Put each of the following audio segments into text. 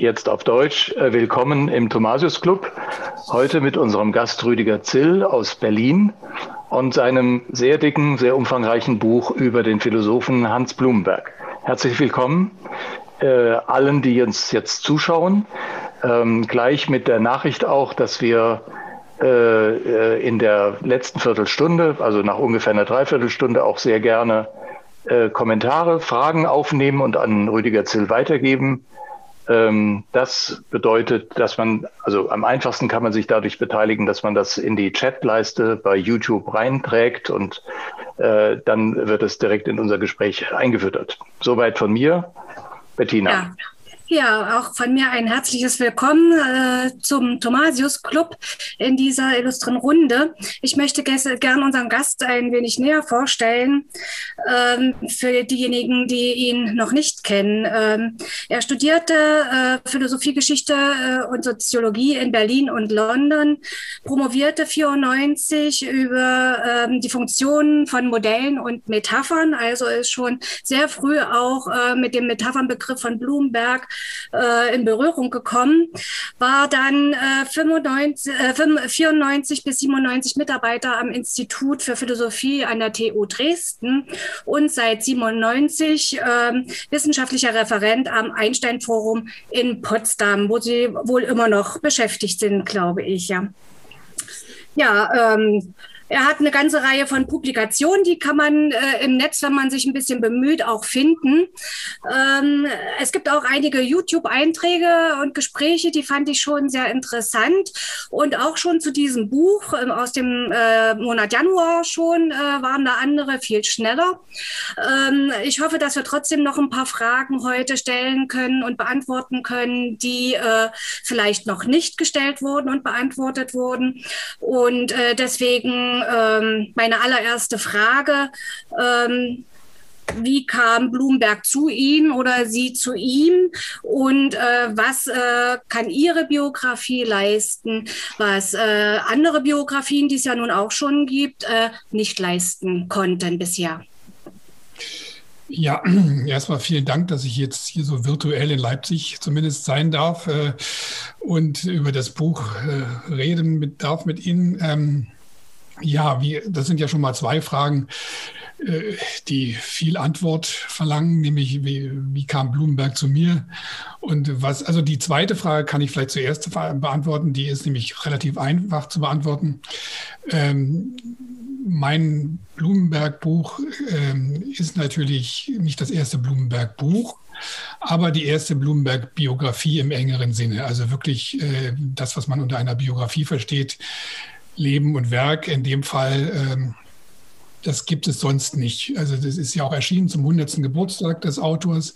jetzt auf Deutsch äh, Willkommen im Thomasius Club. Heute mit unserem Gast Rüdiger Zill aus Berlin und seinem sehr dicken, sehr umfangreichen Buch über den Philosophen Hans Blumenberg. Herzlich willkommen äh, allen, die uns jetzt zuschauen. Ähm, gleich mit der Nachricht auch, dass wir äh, äh in der letzten Viertelstunde, also nach ungefähr einer Dreiviertelstunde, auch sehr gerne äh, Kommentare, Fragen aufnehmen und an Rüdiger Zill weitergeben. Ähm, das bedeutet, dass man, also am einfachsten kann man sich dadurch beteiligen, dass man das in die Chatleiste bei YouTube reinträgt und äh, dann wird es direkt in unser Gespräch eingefüttert. Soweit von mir. Bettina. Ja. Ja, auch von mir ein herzliches Willkommen äh, zum Thomasius Club in dieser illustren Runde. Ich möchte gerne unseren Gast ein wenig näher vorstellen, ähm, für diejenigen, die ihn noch nicht kennen. Ähm, er studierte äh, Philosophiegeschichte äh, und Soziologie in Berlin und London, promovierte 94 über ähm, die Funktionen von Modellen und Metaphern, also ist schon sehr früh auch äh, mit dem Metaphernbegriff von Bloomberg äh, in Berührung gekommen, war dann äh, 95, äh, 94 bis 97 Mitarbeiter am Institut für Philosophie an der TU Dresden und seit 97 äh, wissenschaftlicher Referent am Einstein Forum in Potsdam, wo sie wohl immer noch beschäftigt sind, glaube ich, ja. Ja, ähm, er hat eine ganze Reihe von Publikationen, die kann man äh, im Netz, wenn man sich ein bisschen bemüht, auch finden. Ähm, es gibt auch einige YouTube-Einträge und Gespräche, die fand ich schon sehr interessant. Und auch schon zu diesem Buch äh, aus dem äh, Monat Januar schon äh, waren da andere viel schneller. Ähm, ich hoffe, dass wir trotzdem noch ein paar Fragen heute stellen können und beantworten können, die äh, vielleicht noch nicht gestellt wurden und beantwortet wurden. Und äh, ähm, meine allererste Frage. Ähm, wie kam Bloomberg zu Ihnen oder Sie zu ihm und äh, was äh, kann Ihre Biografie leisten, was äh, andere Biografien, die es ja nun auch schon gibt, äh, nicht leisten konnten bisher? Ja, erstmal vielen Dank, dass ich jetzt hier so virtuell in Leipzig zumindest sein darf äh, und über das Buch äh, reden mit, darf mit Ihnen. Ähm, ja, wie, das sind ja schon mal zwei Fragen, äh, die viel Antwort verlangen, nämlich wie, wie kam Blumenberg zu mir? Und was, also die zweite Frage kann ich vielleicht zuerst beantworten, die ist nämlich relativ einfach zu beantworten. Ähm, mein Blumenberg-Buch ähm, ist natürlich nicht das erste Blumenberg-Buch, aber die erste Blumenberg-Biografie im engeren Sinne. Also wirklich äh, das, was man unter einer Biografie versteht, Leben und Werk. In dem Fall, ähm, das gibt es sonst nicht. Also das ist ja auch erschienen zum 100. Geburtstag des Autors.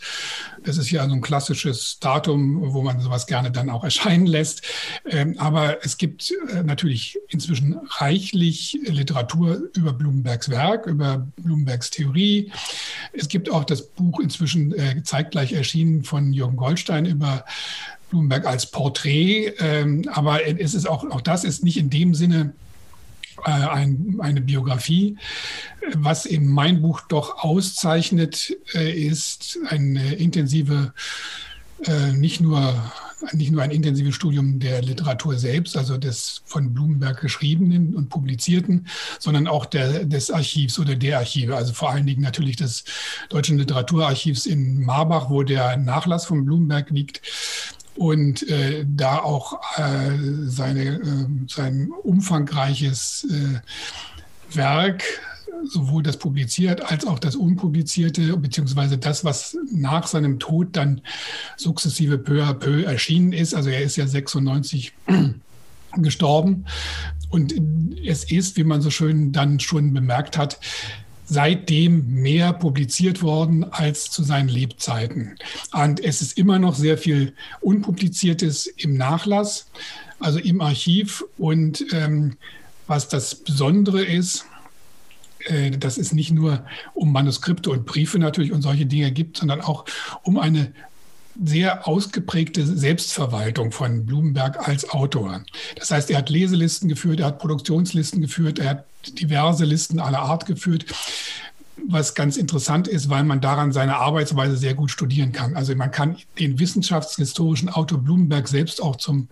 Das ist ja so ein klassisches Datum, wo man sowas gerne dann auch erscheinen lässt. Ähm, aber es gibt äh, natürlich inzwischen reichlich Literatur über Blumenbergs Werk, über Blumenbergs Theorie. Es gibt auch das Buch inzwischen äh, zeitgleich erschienen von Jürgen Goldstein über Blumenberg als Porträt, ähm, aber es ist auch, auch das ist nicht in dem Sinne äh, ein, eine Biografie. Was eben mein Buch doch auszeichnet, äh, ist eine intensive, äh, nicht nur nicht nur ein intensives Studium der Literatur selbst, also des von Blumenberg geschriebenen und publizierten, sondern auch der, des Archivs oder der Archive, also vor allen Dingen natürlich des Deutschen Literaturarchivs in Marbach, wo der Nachlass von Blumenberg liegt und äh, da auch äh, seine, äh, sein umfangreiches äh, Werk, sowohl das publiziert als auch das unpublizierte, beziehungsweise das, was nach seinem Tod dann sukzessive peu à peu erschienen ist. Also er ist ja 96 gestorben. Und es ist, wie man so schön dann schon bemerkt hat, seitdem mehr publiziert worden als zu seinen Lebzeiten. Und es ist immer noch sehr viel Unpubliziertes im Nachlass, also im Archiv. Und ähm, was das Besondere ist, äh, dass es nicht nur um Manuskripte und Briefe natürlich und solche Dinge gibt, sondern auch um eine sehr ausgeprägte Selbstverwaltung von Blumenberg als Autor. Das heißt, er hat Leselisten geführt, er hat Produktionslisten geführt, er hat diverse Listen aller Art geführt was ganz interessant ist, weil man daran seine Arbeitsweise sehr gut studieren kann. Also man kann den wissenschaftshistorischen Autor Blumenberg selbst auch zum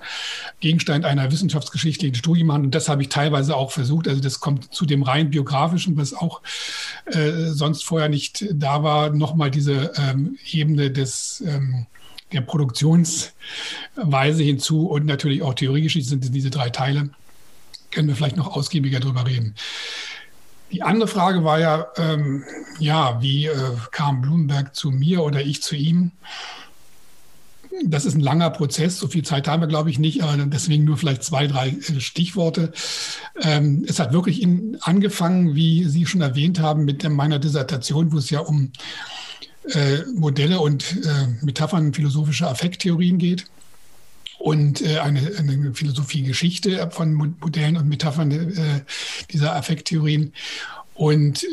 Gegenstand einer wissenschaftsgeschichtlichen Studie machen. Und das habe ich teilweise auch versucht. Also das kommt zu dem rein biografischen, was auch äh, sonst vorher nicht da war, nochmal diese ähm, Ebene des ähm, der Produktionsweise hinzu und natürlich auch Theoriegeschichte sind diese drei Teile. Können wir vielleicht noch ausgiebiger drüber reden. Die andere Frage war ja, ähm, ja, wie äh, kam Blumenberg zu mir oder ich zu ihm? Das ist ein langer Prozess. So viel Zeit haben wir, glaube ich, nicht. Aber deswegen nur vielleicht zwei, drei äh, Stichworte. Ähm, es hat wirklich in, angefangen, wie Sie schon erwähnt haben, mit meiner Dissertation, wo es ja um äh, Modelle und äh, Metaphern philosophischer Affekttheorien geht und äh, eine, eine Philosophie-Geschichte von Modellen und Metaphern äh, dieser Affekttheorien. Und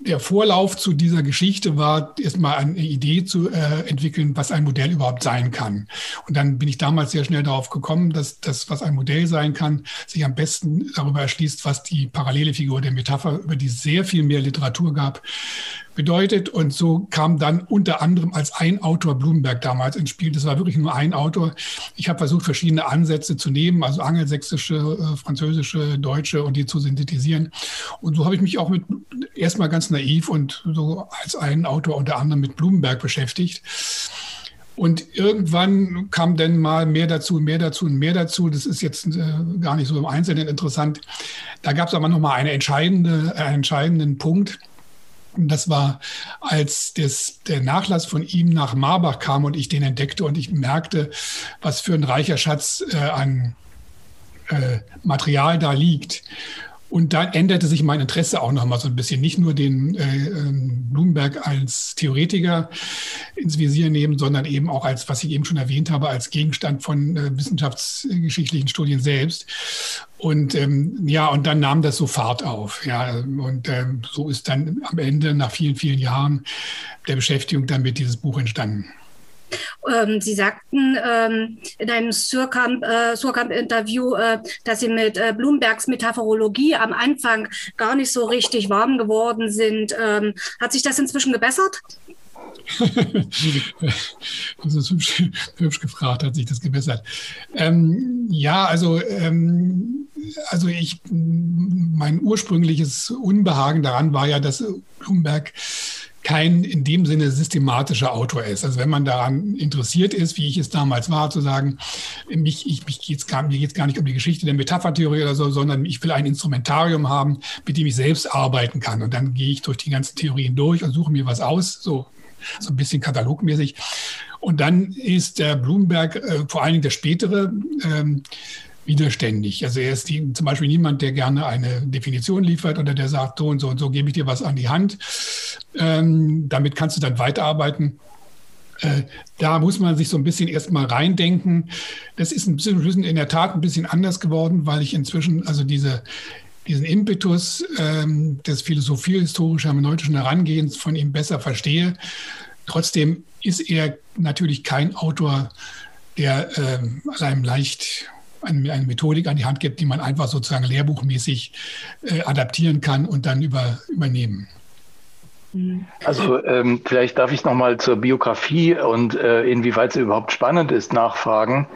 der Vorlauf zu dieser Geschichte war, erstmal eine Idee zu äh, entwickeln, was ein Modell überhaupt sein kann. Und dann bin ich damals sehr schnell darauf gekommen, dass das, was ein Modell sein kann, sich am besten darüber erschließt, was die parallele Figur der Metapher, über die es sehr viel mehr Literatur gab, bedeutet. Und so kam dann unter anderem als ein Autor Blumenberg damals ins Spiel. Das war wirklich nur ein Autor. Ich habe versucht, verschiedene Ansätze zu nehmen, also angelsächsische, äh, französische, deutsche und die zu synthetisieren. Und so habe ich mich auch mit erstmal ganz naiv und so als einen Autor unter anderem mit Blumenberg beschäftigt. Und irgendwann kam dann mal mehr dazu, mehr dazu und mehr dazu. Das ist jetzt äh, gar nicht so im Einzelnen interessant. Da gab es aber noch mal eine entscheidende, einen entscheidenden Punkt. Das war, als das, der Nachlass von ihm nach Marbach kam und ich den entdeckte und ich merkte, was für ein reicher Schatz äh, an äh, Material da liegt. Und da änderte sich mein Interesse auch nochmal so ein bisschen. Nicht nur den äh, ähm, Blumenberg als Theoretiker ins Visier nehmen, sondern eben auch als, was ich eben schon erwähnt habe, als Gegenstand von äh, wissenschaftsgeschichtlichen Studien selbst. Und ähm, ja, und dann nahm das so Fahrt auf. Ja, und ähm, so ist dann am Ende nach vielen, vielen Jahren der Beschäftigung damit dieses Buch entstanden. Ähm, Sie sagten ähm, in einem Surkamp-Interview, äh, äh, dass Sie mit äh, Bloombergs Metaphorologie am Anfang gar nicht so richtig warm geworden sind. Ähm, hat sich das inzwischen gebessert? das ist hübsch, hübsch, gefragt, hat sich das gebessert. Ähm, ja, also, ähm, also ich, mein ursprüngliches Unbehagen daran war ja, dass Bloomberg kein in dem Sinne systematischer Autor ist. Also wenn man daran interessiert ist, wie ich es damals war, zu sagen, mich, ich, mich geht's gar, mir geht es gar nicht um die Geschichte der Metaphertheorie oder so, sondern ich will ein Instrumentarium haben, mit dem ich selbst arbeiten kann. Und dann gehe ich durch die ganzen Theorien durch und suche mir was aus, so, so ein bisschen katalogmäßig. Und dann ist der Blumenberg, äh, vor allen Dingen der spätere, ähm, widerständig. Also er ist die, zum Beispiel niemand, der gerne eine Definition liefert oder der sagt, so und so und so gebe ich dir was an die Hand. Ähm, damit kannst du dann weiterarbeiten. Äh, da muss man sich so ein bisschen erstmal reindenken. Das ist ein bisschen in der Tat ein bisschen anders geworden, weil ich inzwischen also diese diesen Impetus ähm, des philosophiehistorisch-hermeneutischen Herangehens von ihm besser verstehe. Trotzdem ist er natürlich kein Autor, der ähm, einem leicht eine, Methodik an die Hand gibt, die man einfach sozusagen lehrbuchmäßig äh, adaptieren kann und dann über, übernehmen. Also ähm, vielleicht darf ich noch mal zur Biografie und äh, inwieweit sie überhaupt spannend ist nachfragen.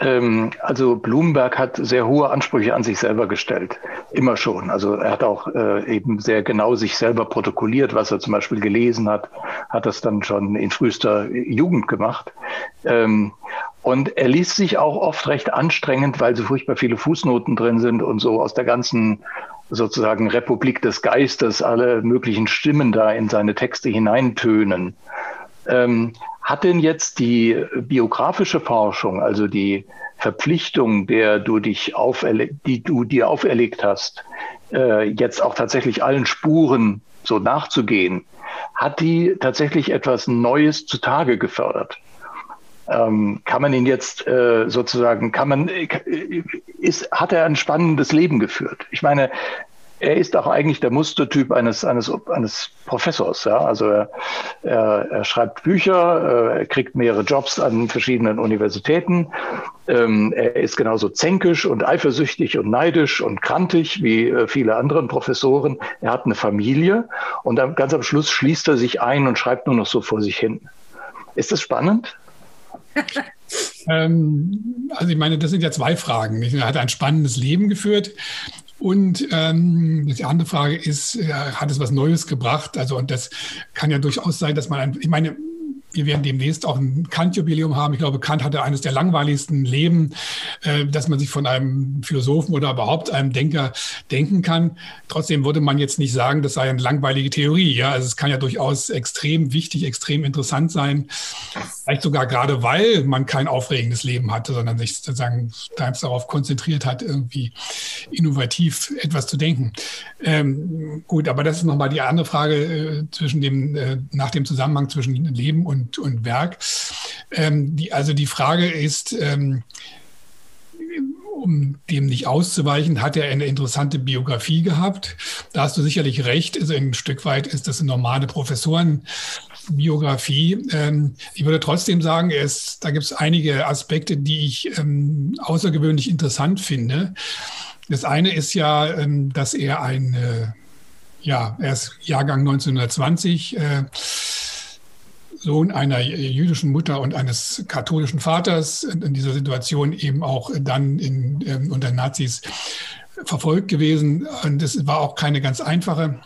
Ähm, also Blumenberg hat sehr hohe Ansprüche an sich selber gestellt, immer schon. Also er hat auch äh, eben sehr genau sich selber protokolliert, was er zum Beispiel gelesen hat, hat das dann schon in frühester Jugend gemacht. Ähm, und er liest sich auch oft recht anstrengend, weil so furchtbar viele Fußnoten drin sind und so aus der ganzen sozusagen Republik des Geistes alle möglichen Stimmen da in seine Texte hineintönen. Ähm, hat denn jetzt die biografische Forschung, also die Verpflichtung, der du dich die du dir auferlegt hast, äh, jetzt auch tatsächlich allen Spuren so nachzugehen, hat die tatsächlich etwas Neues zutage gefördert. Ähm, kann man ihn jetzt äh, sozusagen, kann man, äh, ist, hat er ein spannendes Leben geführt? Ich meine, er ist auch eigentlich der Mustertyp eines, eines, eines Professors. Ja? Also er, er, er schreibt Bücher, äh, er kriegt mehrere Jobs an verschiedenen Universitäten. Ähm, er ist genauso zänkisch und eifersüchtig und neidisch und krantig wie äh, viele andere Professoren. Er hat eine Familie und dann ganz am Schluss schließt er sich ein und schreibt nur noch so vor sich hin. Ist das spannend? ähm, also ich meine, das sind ja zwei Fragen. Er hat ein spannendes Leben geführt. Und ähm, die andere Frage ist, hat es was Neues gebracht? Also, und das kann ja durchaus sein, dass man, ein, ich meine, wir werden demnächst auch ein Kant-Jubiläum haben. Ich glaube, Kant hatte eines der langweiligsten Leben, äh, dass man sich von einem Philosophen oder überhaupt einem Denker denken kann. Trotzdem würde man jetzt nicht sagen, das sei eine langweilige Theorie. Ja, also es kann ja durchaus extrem wichtig, extrem interessant sein. Vielleicht sogar gerade, weil man kein aufregendes Leben hatte, sondern sich sozusagen darauf konzentriert hat, irgendwie innovativ etwas zu denken. Ähm, gut, aber das ist nochmal die andere Frage äh, zwischen dem, äh, nach dem Zusammenhang zwischen Leben und und, und Werk. Ähm, die, also die Frage ist, ähm, um dem nicht auszuweichen, hat er eine interessante Biografie gehabt. Da hast du sicherlich recht. Also ein Stück weit ist das eine normale Professorenbiografie. Ähm, ich würde trotzdem sagen, es, da gibt es einige Aspekte, die ich ähm, außergewöhnlich interessant finde. Das eine ist ja, ähm, dass er ein, äh, ja, er ist Jahrgang 1920. Äh, Sohn einer jüdischen Mutter und eines katholischen Vaters in dieser Situation eben auch dann in, ähm, unter Nazis verfolgt gewesen. Und es war auch keine ganz einfache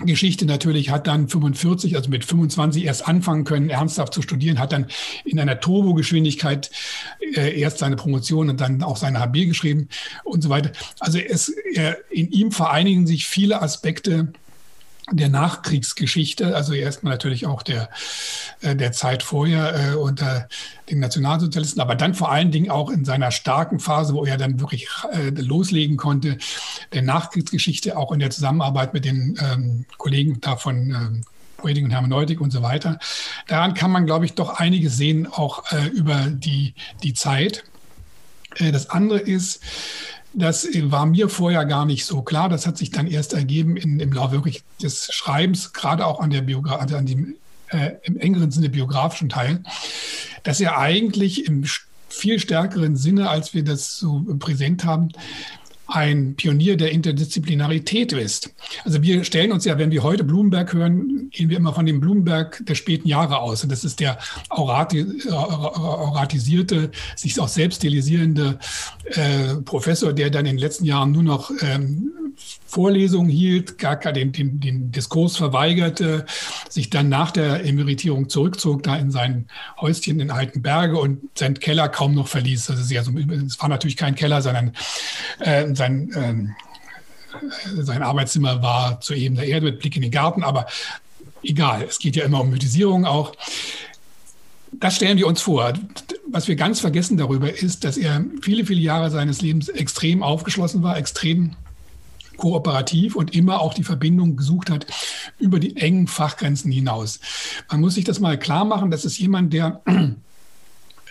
Geschichte natürlich, hat dann 45, also mit 25 erst anfangen können, ernsthaft zu studieren, hat dann in einer Turbogeschwindigkeit äh, erst seine Promotion und dann auch seine HB geschrieben und so weiter. Also es, äh, in ihm vereinigen sich viele Aspekte der Nachkriegsgeschichte, also erstmal natürlich auch der, äh, der Zeit vorher äh, unter den Nationalsozialisten, aber dann vor allen Dingen auch in seiner starken Phase, wo er dann wirklich äh, loslegen konnte, der Nachkriegsgeschichte, auch in der Zusammenarbeit mit den ähm, Kollegen da von ähm, Poetik und Hermeneutik und so weiter. Daran kann man, glaube ich, doch einiges sehen, auch äh, über die, die Zeit. Äh, das andere ist, das war mir vorher gar nicht so klar. Das hat sich dann erst ergeben in, im Laufe wirklich des Schreibens, gerade auch an der Biogra an dem äh, im engeren Sinne biografischen Teil, dass er eigentlich im viel stärkeren Sinne, als wir das so präsent haben, ein Pionier der Interdisziplinarität ist. Also wir stellen uns ja, wenn wir heute Blumenberg hören, gehen wir immer von dem Blumenberg der späten Jahre aus. Und das ist der aurati auratisierte, sich auch selbst stilisierende äh, Professor, der dann in den letzten Jahren nur noch ähm, Vorlesungen hielt, gar den, den, den Diskurs verweigerte, sich dann nach der Emeritierung zurückzog, da in sein Häuschen in Altenberge und seinen Keller kaum noch verließ. Das es war natürlich kein Keller, sondern äh, sein, äh, sein Arbeitszimmer war zur Ebene der Erde mit Blick in den Garten, aber egal, es geht ja immer um Mythisierung auch. Das stellen wir uns vor. Was wir ganz vergessen darüber ist, dass er viele, viele Jahre seines Lebens extrem aufgeschlossen war, extrem kooperativ und immer auch die Verbindung gesucht hat über die engen Fachgrenzen hinaus. Man muss sich das mal klar machen, das ist jemand, der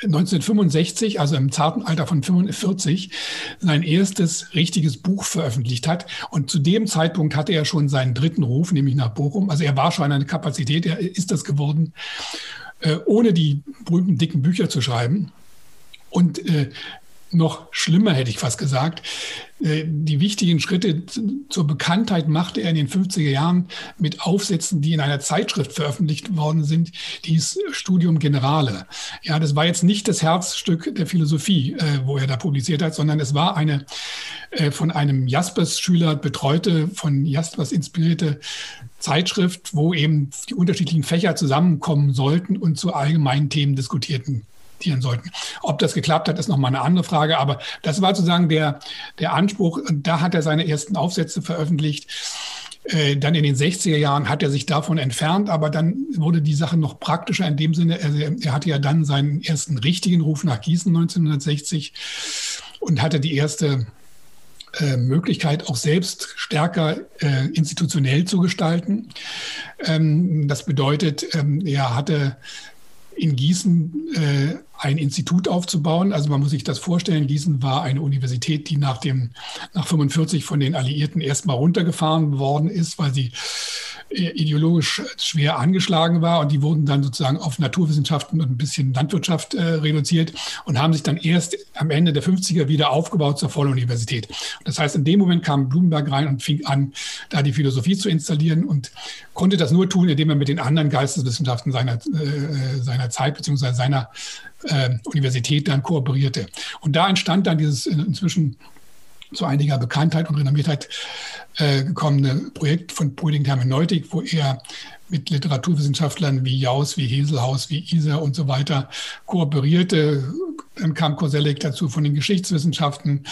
1965, also im zarten Alter von 45, sein erstes richtiges Buch veröffentlicht hat. Und zu dem Zeitpunkt hatte er schon seinen dritten Ruf, nämlich nach Bochum. Also er war schon eine Kapazität, er ist das geworden, äh, ohne die berühmten dicken Bücher zu schreiben. Und äh, noch schlimmer, hätte ich fast gesagt. Äh, die wichtigen Schritte zur Bekanntheit machte er in den 50er Jahren mit Aufsätzen, die in einer Zeitschrift veröffentlicht worden sind, die Studium Generale. Ja, das war jetzt nicht das Herzstück der Philosophie, äh, wo er da publiziert hat, sondern es war eine äh, von einem Jaspers-Schüler betreute, von Jaspers inspirierte Zeitschrift, wo eben die unterschiedlichen Fächer zusammenkommen sollten und zu allgemeinen Themen diskutierten akzeptieren sollten. Ob das geklappt hat, ist nochmal eine andere Frage. Aber das war sozusagen der, der Anspruch. Da hat er seine ersten Aufsätze veröffentlicht. Äh, dann in den 60er Jahren hat er sich davon entfernt, aber dann wurde die Sache noch praktischer in dem Sinne, also er hatte ja dann seinen ersten richtigen Ruf nach Gießen 1960 und hatte die erste äh, Möglichkeit, auch selbst stärker äh, institutionell zu gestalten. Ähm, das bedeutet, ähm, er hatte in Gießen ein Institut aufzubauen. Also man muss sich das vorstellen, Gießen war eine Universität, die nach dem nach 45 von den Alliierten erstmal runtergefahren worden ist, weil sie äh, ideologisch schwer angeschlagen war und die wurden dann sozusagen auf Naturwissenschaften und ein bisschen Landwirtschaft äh, reduziert und haben sich dann erst am Ende der 50er wieder aufgebaut zur Volluniversität. Das heißt, in dem Moment kam Blumenberg rein und fing an, da die Philosophie zu installieren und konnte das nur tun, indem er mit den anderen Geisteswissenschaften seiner, äh, seiner Zeit bzw. seiner äh, Universität dann kooperierte. Und da entstand dann dieses inzwischen zu einiger Bekanntheit und Renommiertheit äh, gekommene Projekt von Poeting Hermeneutik, wo er mit Literaturwissenschaftlern wie Jaus, wie Heselhaus, wie Iser und so weiter kooperierte. Dann kam Koselleck dazu von den Geschichtswissenschaften,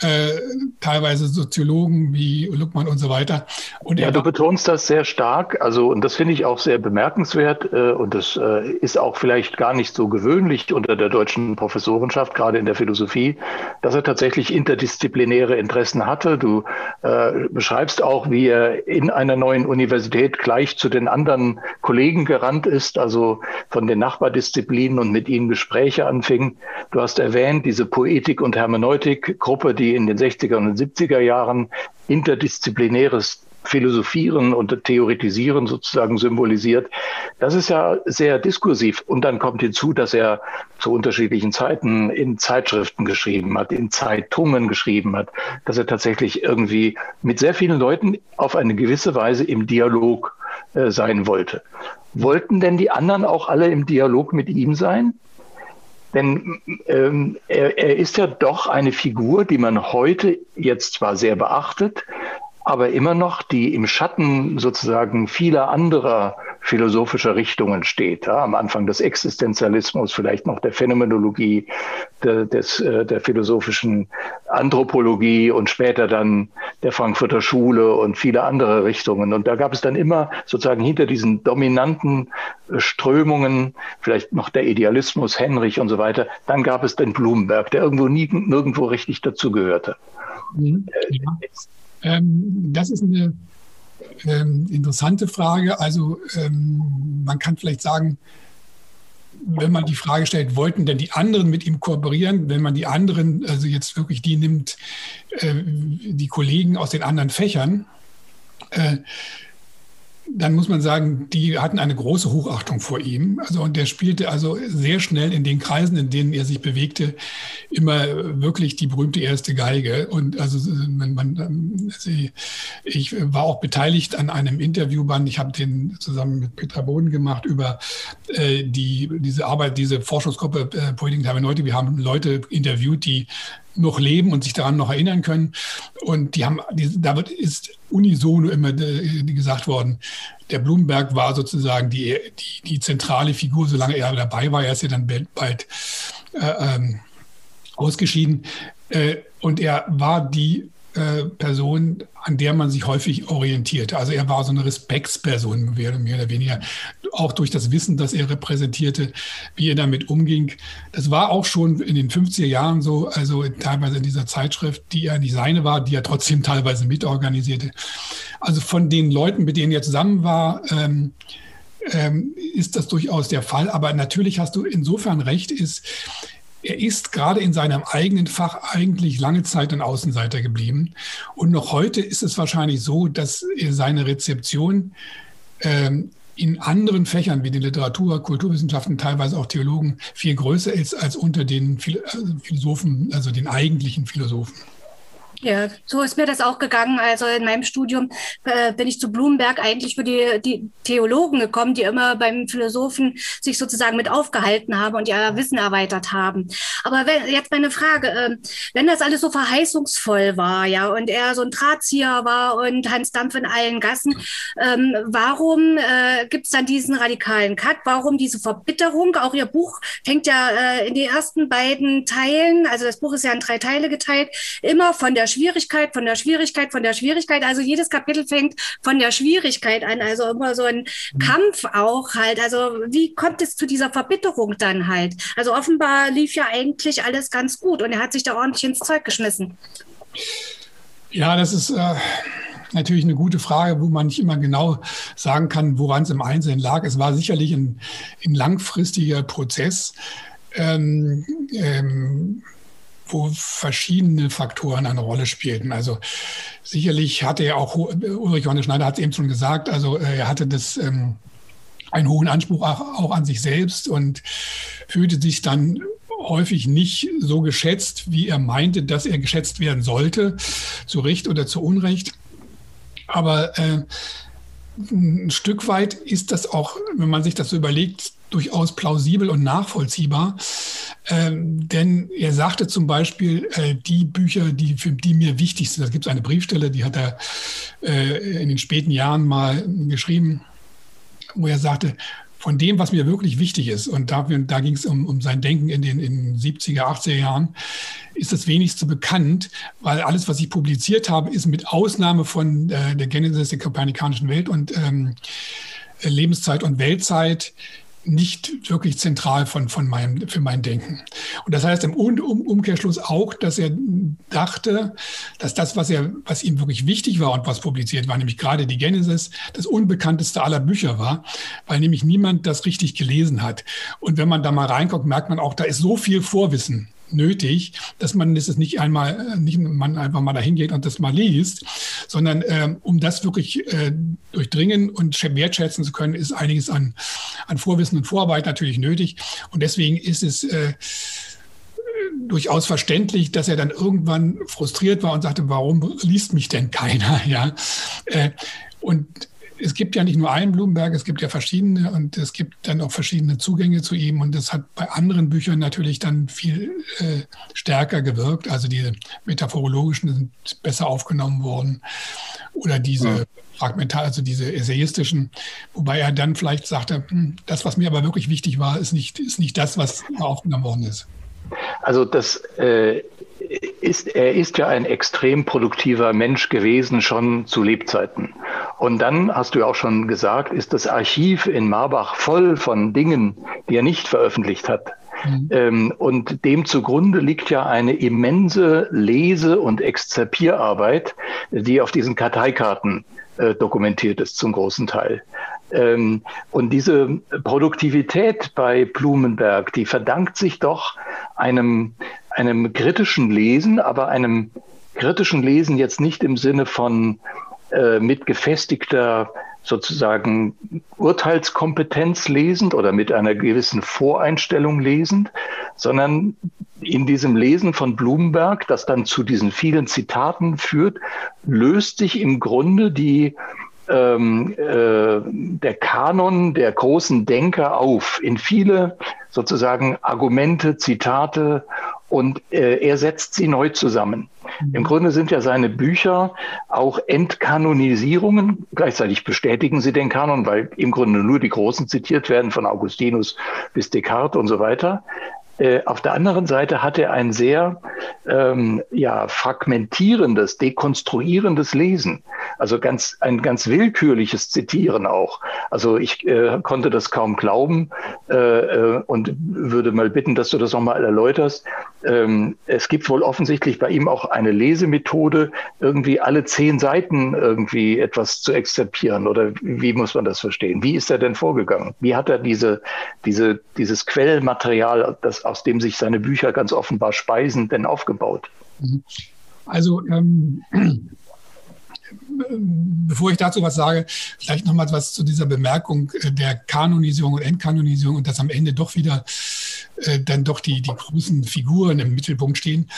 äh, teilweise Soziologen wie Luckmann und so weiter. Und ja, du betonst das sehr stark. Also, und das finde ich auch sehr bemerkenswert. Äh, und das äh, ist auch vielleicht gar nicht so gewöhnlich unter der deutschen Professorenschaft, gerade in der Philosophie, dass er tatsächlich interdisziplinäre Interessen hatte. Du äh, beschreibst auch, wie er in einer neuen Universität gleich zu den anderen Kollegen gerannt ist, also von den Nachbardisziplinen und mit ihnen Gespräche anfing. Du hast erwähnt, diese Poetik- und Hermeneutik-Gruppe, die in den 60er und 70er Jahren interdisziplinäres Philosophieren und Theoretisieren sozusagen symbolisiert. Das ist ja sehr diskursiv. Und dann kommt hinzu, dass er zu unterschiedlichen Zeiten in Zeitschriften geschrieben hat, in Zeitungen geschrieben hat, dass er tatsächlich irgendwie mit sehr vielen Leuten auf eine gewisse Weise im Dialog äh, sein wollte. Wollten denn die anderen auch alle im Dialog mit ihm sein? Denn ähm, er, er ist ja doch eine Figur, die man heute jetzt zwar sehr beachtet, aber immer noch die im Schatten sozusagen vieler anderer philosophischer Richtungen steht. Ja, am Anfang des Existenzialismus, vielleicht noch der Phänomenologie, der, des, äh, der philosophischen Anthropologie und später dann der Frankfurter Schule und viele andere Richtungen. Und da gab es dann immer sozusagen hinter diesen dominanten äh, Strömungen, vielleicht noch der Idealismus, Henrich und so weiter, dann gab es den Blumenberg, der irgendwo nie, nirgendwo richtig dazugehörte. Mhm. Ja. Ähm, das ist eine ähm, interessante Frage. Also ähm, man kann vielleicht sagen, wenn man die Frage stellt, wollten denn die anderen mit ihm kooperieren, wenn man die anderen, also jetzt wirklich die nimmt, äh, die Kollegen aus den anderen Fächern, äh, dann muss man sagen, die hatten eine große Hochachtung vor ihm. Also, und der spielte also sehr schnell in den Kreisen, in denen er sich bewegte, immer wirklich die berühmte erste Geige. Und also, man, man, ich war auch beteiligt an einem Interviewband. Ich habe den zusammen mit Petra Boden gemacht über äh, die, diese Arbeit, diese Forschungsgruppe äh, Poetic Hermeneutik. Wir haben Leute interviewt, die noch leben und sich daran noch erinnern können. Und die haben, die, da wird, ist unisono immer äh, gesagt worden, der Blumenberg war sozusagen die, die, die zentrale Figur, solange er dabei war. Er ist ja dann bald äh, ähm, ausgeschieden. Äh, und er war die äh, Person, an der man sich häufig orientiert. Also er war so eine Respektsperson, mehr oder weniger, auch durch das Wissen, das er repräsentierte, wie er damit umging. Das war auch schon in den 50er Jahren so, also teilweise in dieser Zeitschrift, die ja nicht seine war, die er trotzdem teilweise mitorganisierte. Also von den Leuten, mit denen er zusammen war, ähm, ähm, ist das durchaus der Fall. Aber natürlich hast du insofern recht, ist, er ist gerade in seinem eigenen Fach eigentlich lange Zeit ein Außenseiter geblieben. Und noch heute ist es wahrscheinlich so, dass seine Rezeption ähm, in anderen Fächern wie den Literatur, Kulturwissenschaften, teilweise auch Theologen viel größer ist als unter den äh, Philosophen, also den eigentlichen Philosophen. Ja, so ist mir das auch gegangen. Also in meinem Studium äh, bin ich zu Blumenberg eigentlich für die, die Theologen gekommen, die immer beim Philosophen sich sozusagen mit aufgehalten haben und ihr Wissen erweitert haben. Aber wenn, jetzt meine Frage, äh, wenn das alles so verheißungsvoll war, ja, und er so ein Drahtzieher war und Hans Dampf in allen Gassen, ähm, warum äh, gibt es dann diesen radikalen Cut? Warum diese Verbitterung? Auch Ihr Buch fängt ja äh, in den ersten beiden Teilen, also das Buch ist ja in drei Teile geteilt, immer von der Schwierigkeit, von der Schwierigkeit, von der Schwierigkeit. Also jedes Kapitel fängt von der Schwierigkeit an, also immer so ein mhm. Kampf auch halt. Also wie kommt es zu dieser Verbitterung dann halt? Also offenbar lief ja eigentlich alles ganz gut und er hat sich da ordentlich ins Zeug geschmissen. Ja, das ist äh, natürlich eine gute Frage, wo man nicht immer genau sagen kann, woran es im Einzelnen lag. Es war sicherlich ein, ein langfristiger Prozess, ähm, ähm, wo verschiedene Faktoren eine Rolle spielten. Also sicherlich hatte er auch, Ulrich Johannes Schneider hat es eben schon gesagt, also äh, er hatte das ähm, einen hohen Anspruch auch, auch an sich selbst und fühlte sich dann häufig nicht so geschätzt, wie er meinte, dass er geschätzt werden sollte, zu Recht oder zu Unrecht. Aber äh, ein Stück weit ist das auch, wenn man sich das so überlegt, durchaus plausibel und nachvollziehbar. Ähm, denn er sagte zum Beispiel, äh, die Bücher, die, für die mir wichtig sind, da gibt es eine Briefstelle, die hat er äh, in den späten Jahren mal geschrieben, wo er sagte, von dem, was mir wirklich wichtig ist, und da, da ging es um, um sein Denken in den in 70er, 80er Jahren, ist das wenigste bekannt, weil alles, was ich publiziert habe, ist mit Ausnahme von äh, der Genesis der kopernikanischen Welt und ähm, Lebenszeit und Weltzeit nicht wirklich zentral von, von meinem, für mein Denken. Und das heißt im um Umkehrschluss auch, dass er dachte, dass das, was, er, was ihm wirklich wichtig war und was publiziert war, nämlich gerade die Genesis, das unbekannteste aller Bücher war, weil nämlich niemand das richtig gelesen hat. Und wenn man da mal reinguckt, merkt man auch, da ist so viel Vorwissen nötig, dass man das nicht einmal, nicht man einfach mal dahin geht und das mal liest, sondern ähm, um das wirklich äh, durchdringen und wertschätzen zu können, ist einiges an, an Vorwissen und Vorarbeit natürlich nötig. Und deswegen ist es äh, durchaus verständlich, dass er dann irgendwann frustriert war und sagte, warum liest mich denn keiner? Ja. Äh, und es gibt ja nicht nur einen Blumenberg, es gibt ja verschiedene und es gibt dann auch verschiedene Zugänge zu ihm und das hat bei anderen Büchern natürlich dann viel äh, stärker gewirkt. Also diese metaphorologischen sind besser aufgenommen worden oder diese ja. fragmental, also diese essayistischen, wobei er dann vielleicht sagte, hm, das, was mir aber wirklich wichtig war, ist nicht, ist nicht das, was aufgenommen worden ist. Also das äh, ist, er ist ja ein extrem produktiver Mensch gewesen, schon zu Lebzeiten. Und dann, hast du ja auch schon gesagt, ist das Archiv in Marbach voll von Dingen, die er nicht veröffentlicht hat. Mhm. Ähm, und dem zugrunde liegt ja eine immense Lese- und Exzerpierarbeit, die auf diesen Karteikarten äh, dokumentiert ist zum großen Teil. Ähm, und diese Produktivität bei Blumenberg, die verdankt sich doch einem, einem kritischen Lesen, aber einem kritischen Lesen jetzt nicht im Sinne von äh, mit gefestigter sozusagen Urteilskompetenz lesend oder mit einer gewissen Voreinstellung lesend, sondern in diesem Lesen von Blumenberg, das dann zu diesen vielen Zitaten führt, löst sich im Grunde die ähm, äh, der Kanon der großen Denker auf in viele sozusagen Argumente, Zitate und äh, er setzt sie neu zusammen. Mhm. Im Grunde sind ja seine Bücher auch Entkanonisierungen. Gleichzeitig bestätigen sie den Kanon, weil im Grunde nur die Großen zitiert werden, von Augustinus bis Descartes und so weiter. Äh, auf der anderen Seite hat er ein sehr ähm, ja, fragmentierendes, dekonstruierendes Lesen. Also ganz, ein ganz willkürliches Zitieren auch. Also ich äh, konnte das kaum glauben äh, äh und würde mal bitten, dass du das nochmal erläuterst. Ähm, es gibt wohl offensichtlich bei ihm auch eine Lesemethode, irgendwie alle zehn Seiten irgendwie etwas zu exzerpieren. Oder wie muss man das verstehen? Wie ist er denn vorgegangen? Wie hat er diese, diese, dieses Quellmaterial, das, aus dem sich seine Bücher ganz offenbar speisen, denn aufgebaut? Also ähm, bevor ich dazu was sage, vielleicht noch mal was zu dieser Bemerkung äh, der Kanonisierung und Entkanonisierung und dass am Ende doch wieder äh, dann doch die, die großen Figuren im Mittelpunkt stehen.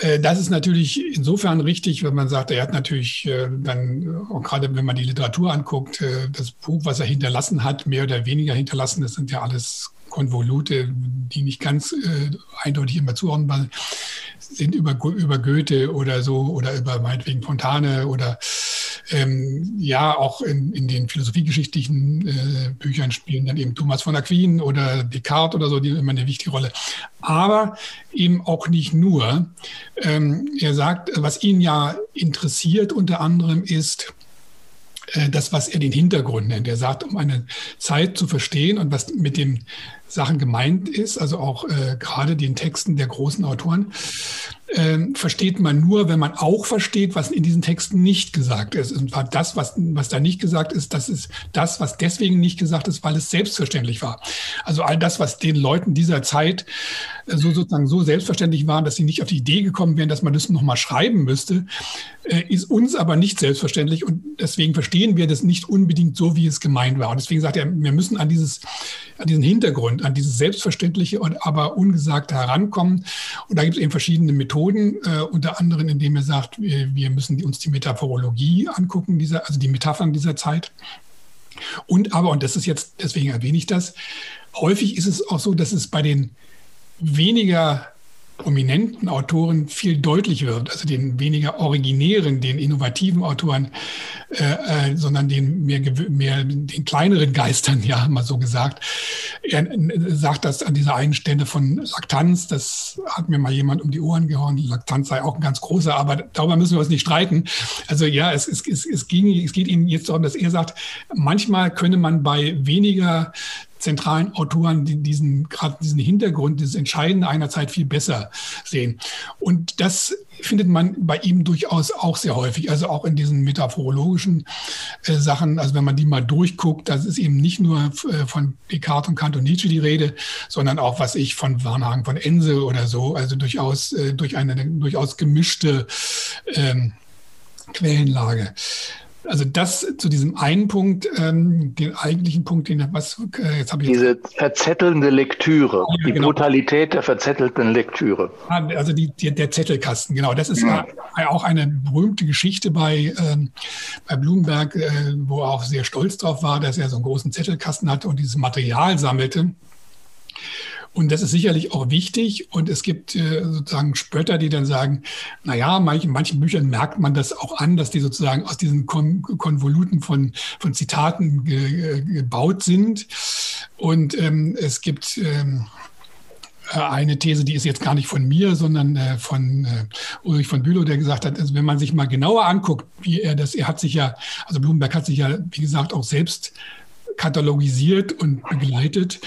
Äh, das ist natürlich insofern richtig, wenn man sagt, er hat natürlich dann, auch gerade wenn man die Literatur anguckt, das Buch, was er hinterlassen hat, mehr oder weniger hinterlassen, das sind ja alles Konvolute, die nicht ganz äh, eindeutig immer zuordnenbar sind, über, über Goethe oder so oder über meinetwegen Fontane oder ähm, ja, auch in, in den philosophiegeschichtlichen äh, Büchern spielen dann eben Thomas von Aquin oder Descartes oder so, die immer eine wichtige Rolle. Aber eben auch nicht nur. Ähm, er sagt, was ihn ja interessiert unter anderem ist, äh, das, was er den Hintergrund nennt. Er sagt, um eine Zeit zu verstehen und was mit den Sachen gemeint ist, also auch äh, gerade den Texten der großen Autoren, ähm, versteht man nur, wenn man auch versteht, was in diesen Texten nicht gesagt ist. Und zwar das, was, was da nicht gesagt ist, das ist das, was deswegen nicht gesagt ist, weil es selbstverständlich war. Also all das, was den Leuten dieser Zeit äh, so sozusagen so selbstverständlich war, dass sie nicht auf die Idee gekommen wären, dass man das nochmal schreiben müsste, äh, ist uns aber nicht selbstverständlich und deswegen verstehen wir das nicht unbedingt so, wie es gemeint war. Und deswegen sagt er, wir müssen an dieses, an diesen Hintergrund, an dieses Selbstverständliche und aber Ungesagte herankommen. Und da gibt es eben verschiedene Methoden, äh, unter anderem, indem er sagt, wir, wir müssen uns die Metaphorologie angucken, dieser, also die Metaphern dieser Zeit. Und aber, und das ist jetzt, deswegen erwähne ich das, häufig ist es auch so, dass es bei den weniger prominenten Autoren viel deutlich wird, also den weniger originären, den innovativen Autoren, äh, äh, sondern den mehr, mehr den kleineren Geistern, ja, mal so gesagt. Er sagt das an dieser einen Stelle von Laktanz, das hat mir mal jemand um die Ohren gehauen, Laktanz sei auch ein ganz großer, aber darüber müssen wir uns nicht streiten. Also ja, es, es, es, es, ging, es geht Ihnen jetzt darum, dass er sagt, manchmal könne man bei weniger zentralen Autoren die diesen gerade diesen Hintergrund, dieses Entscheidende einer Zeit viel besser sehen. Und das findet man bei ihm durchaus auch sehr häufig, also auch in diesen metaphorologischen äh, Sachen. Also wenn man die mal durchguckt, das ist eben nicht nur äh, von Descartes und Kant und Nietzsche die Rede, sondern auch, was ich von Warnhagen von Ense oder so, also durchaus äh, durch eine durchaus gemischte ähm, Quellenlage. Also das zu diesem einen Punkt, ähm, den eigentlichen Punkt, den was äh, jetzt habe ich diese verzettelnde Lektüre, ja, die genau. Brutalität der verzettelten Lektüre. Also die, die, der Zettelkasten, genau. Das ist ja. auch eine berühmte Geschichte bei ähm, bei Blumenberg, äh, wo er auch sehr stolz drauf war, dass er so einen großen Zettelkasten hatte und dieses Material sammelte. Und das ist sicherlich auch wichtig. Und es gibt äh, sozusagen Spötter, die dann sagen, na ja, manch, in manchen Büchern merkt man das auch an, dass die sozusagen aus diesen Kon Konvoluten von, von Zitaten ge gebaut sind. Und ähm, es gibt ähm, äh, eine These, die ist jetzt gar nicht von mir, sondern äh, von äh, Ulrich von Bülow, der gesagt hat, also wenn man sich mal genauer anguckt, wie er das, er hat sich ja, also Blumenberg hat sich ja, wie gesagt, auch selbst katalogisiert und begleitet.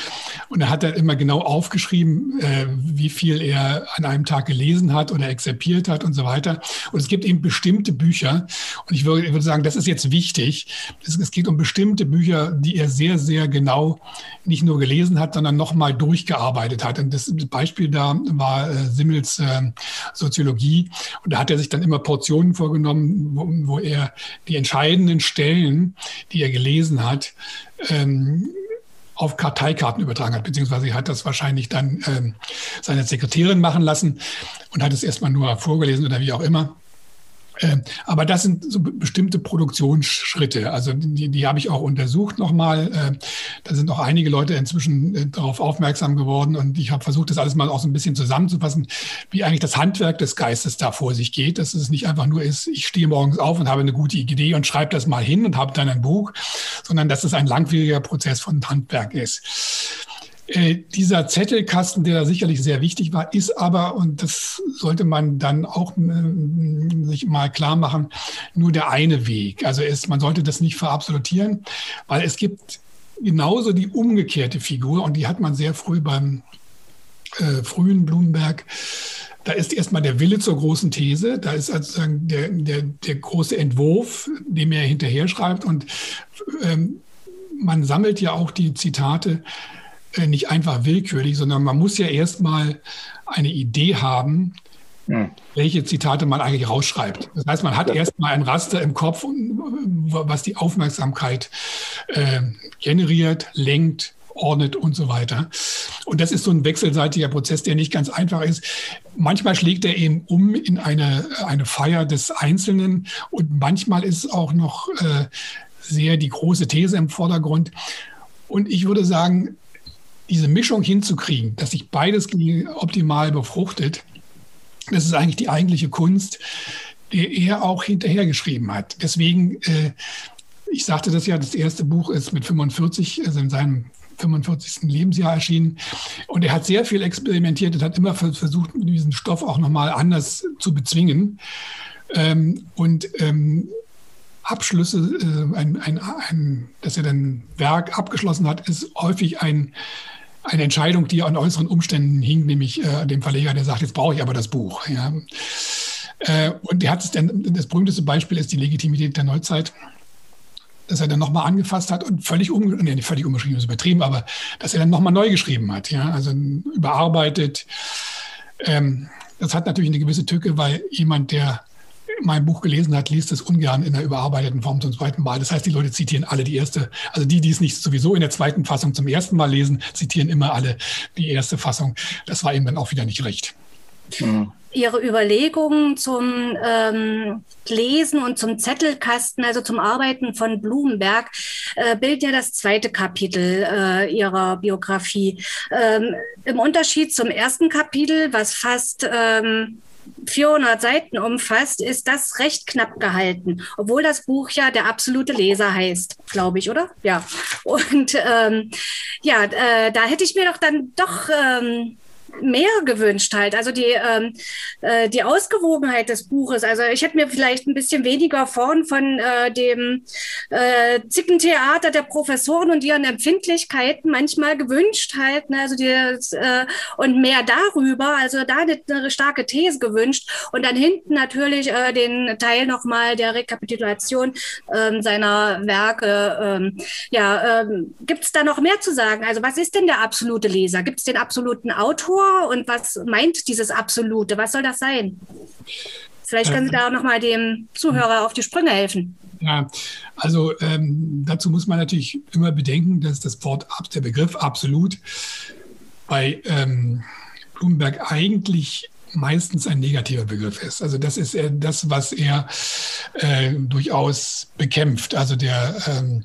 Und er hat dann immer genau aufgeschrieben, äh, wie viel er an einem Tag gelesen hat oder exerpiert hat und so weiter. Und es gibt eben bestimmte Bücher. Und ich würde, ich würde sagen, das ist jetzt wichtig. Es, es, geht um bestimmte Bücher, die er sehr, sehr genau nicht nur gelesen hat, sondern nochmal durchgearbeitet hat. Und das Beispiel da war äh, Simmels äh, Soziologie. Und da hat er sich dann immer Portionen vorgenommen, wo, wo er die entscheidenden Stellen, die er gelesen hat, ähm, auf Karteikarten übertragen hat, beziehungsweise hat das wahrscheinlich dann ähm, seine Sekretärin machen lassen und hat es erstmal nur vorgelesen oder wie auch immer. Ähm, aber das sind so bestimmte Produktionsschritte. Also die, die habe ich auch untersucht nochmal. Ähm, da sind auch einige Leute inzwischen äh, darauf aufmerksam geworden und ich habe versucht, das alles mal auch so ein bisschen zusammenzufassen, wie eigentlich das Handwerk des Geistes da vor sich geht. Dass es nicht einfach nur ist, ich stehe morgens auf und habe eine gute Idee und schreibe das mal hin und habe dann ein Buch, sondern dass es ein langwieriger Prozess von Handwerk ist. Äh, dieser Zettelkasten, der da sicherlich sehr wichtig war, ist aber, und das sollte man dann auch äh, sich mal klar machen, nur der eine Weg. Also ist, man sollte das nicht verabsolutieren, weil es gibt genauso die umgekehrte Figur und die hat man sehr früh beim äh, frühen Blumenberg. Da ist erstmal der Wille zur großen These, da ist also der, der, der große Entwurf, dem er hinterher schreibt und ähm, man sammelt ja auch die Zitate nicht einfach willkürlich, sondern man muss ja erstmal eine Idee haben, hm. welche Zitate man eigentlich rausschreibt. Das heißt, man hat erstmal ein Raster im Kopf, was die Aufmerksamkeit äh, generiert, lenkt, ordnet und so weiter. Und das ist so ein wechselseitiger Prozess, der nicht ganz einfach ist. Manchmal schlägt er eben um in eine, eine Feier des Einzelnen und manchmal ist auch noch äh, sehr die große These im Vordergrund. Und ich würde sagen, diese Mischung hinzukriegen, dass sich beides optimal befruchtet, das ist eigentlich die eigentliche Kunst, die er auch hinterher geschrieben hat. Deswegen, äh, ich sagte das ja, das erste Buch ist mit 45, also in seinem 45. Lebensjahr erschienen. Und er hat sehr viel experimentiert und hat immer versucht, diesen Stoff auch nochmal anders zu bezwingen. Ähm, und ähm, Abschlüsse, äh, ein, ein, ein, dass er dann Werk abgeschlossen hat, ist häufig ein eine Entscheidung, die an äußeren Umständen hing, nämlich äh, dem Verleger, der sagt, jetzt brauche ich aber das Buch. Ja. Äh, und er hat es dann, das berühmteste Beispiel ist die Legitimität der Neuzeit dass er dann nochmal angefasst hat und völlig, um, nee, völlig umgeschrieben, ist übertrieben, aber dass er dann nochmal neu geschrieben hat, ja, also überarbeitet. Ähm, das hat natürlich eine gewisse Tücke, weil jemand, der mein Buch gelesen hat, liest es ungern in der überarbeiteten Form zum zweiten Mal. Das heißt, die Leute zitieren alle die erste, also die, die es nicht sowieso in der zweiten Fassung zum ersten Mal lesen, zitieren immer alle die erste Fassung. Das war ihm dann auch wieder nicht recht. Mhm. Ihre Überlegungen zum ähm, Lesen und zum Zettelkasten, also zum Arbeiten von Blumenberg, äh, bildet ja das zweite Kapitel äh, Ihrer Biografie. Ähm, Im Unterschied zum ersten Kapitel, was fast ähm, 400 Seiten umfasst, ist das recht knapp gehalten, obwohl das Buch ja der absolute Leser heißt, glaube ich, oder? Ja. Und ähm, ja, äh, da hätte ich mir doch dann doch ähm, mehr gewünscht halt. Also die, ähm, äh, die Ausgewogenheit des Buches. Also ich hätte mir vielleicht ein bisschen weniger vorn von äh, dem äh, Zickentheater der Professoren und ihren Empfindlichkeiten manchmal gewünscht halt. Ne? Also die, äh, und mehr darüber, also da eine, eine starke These gewünscht. Und dann hinten natürlich äh, den Teil nochmal der Rekapitulation ähm, seiner Werke. Ähm, ja, ähm, gibt es da noch mehr zu sagen? Also was ist denn der absolute Leser? Gibt es den absoluten Autor? Und was meint dieses Absolute? Was soll das sein? Vielleicht können Sie da auch noch mal dem Zuhörer auf die Sprünge helfen. Ja, also ähm, dazu muss man natürlich immer bedenken, dass das Wort, der Begriff absolut bei ähm, Blumenberg eigentlich meistens ein negativer Begriff ist. Also das ist das, was er äh, durchaus bekämpft. Also der, ähm,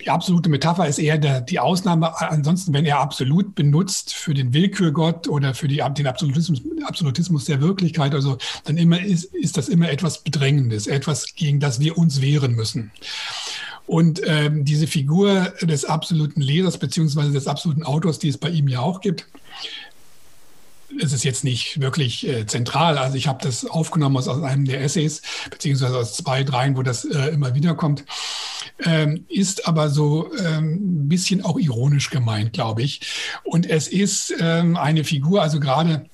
die absolute Metapher ist eher der, die Ausnahme. Ansonsten, wenn er absolut benutzt für den Willkürgott oder für die, den Absolutismus, Absolutismus der Wirklichkeit, also dann immer ist, ist das immer etwas Bedrängendes, etwas, gegen das wir uns wehren müssen. Und ähm, diese Figur des absoluten Lesers beziehungsweise des absoluten Autors, die es bei ihm ja auch gibt, es ist jetzt nicht wirklich äh, zentral. Also ich habe das aufgenommen aus, aus, einem der Essays, beziehungsweise aus zwei, dreien, wo das äh, immer wieder kommt. Ähm, ist aber so ähm, ein bisschen auch ironisch gemeint, glaube ich. Und es ist ähm, eine Figur, also gerade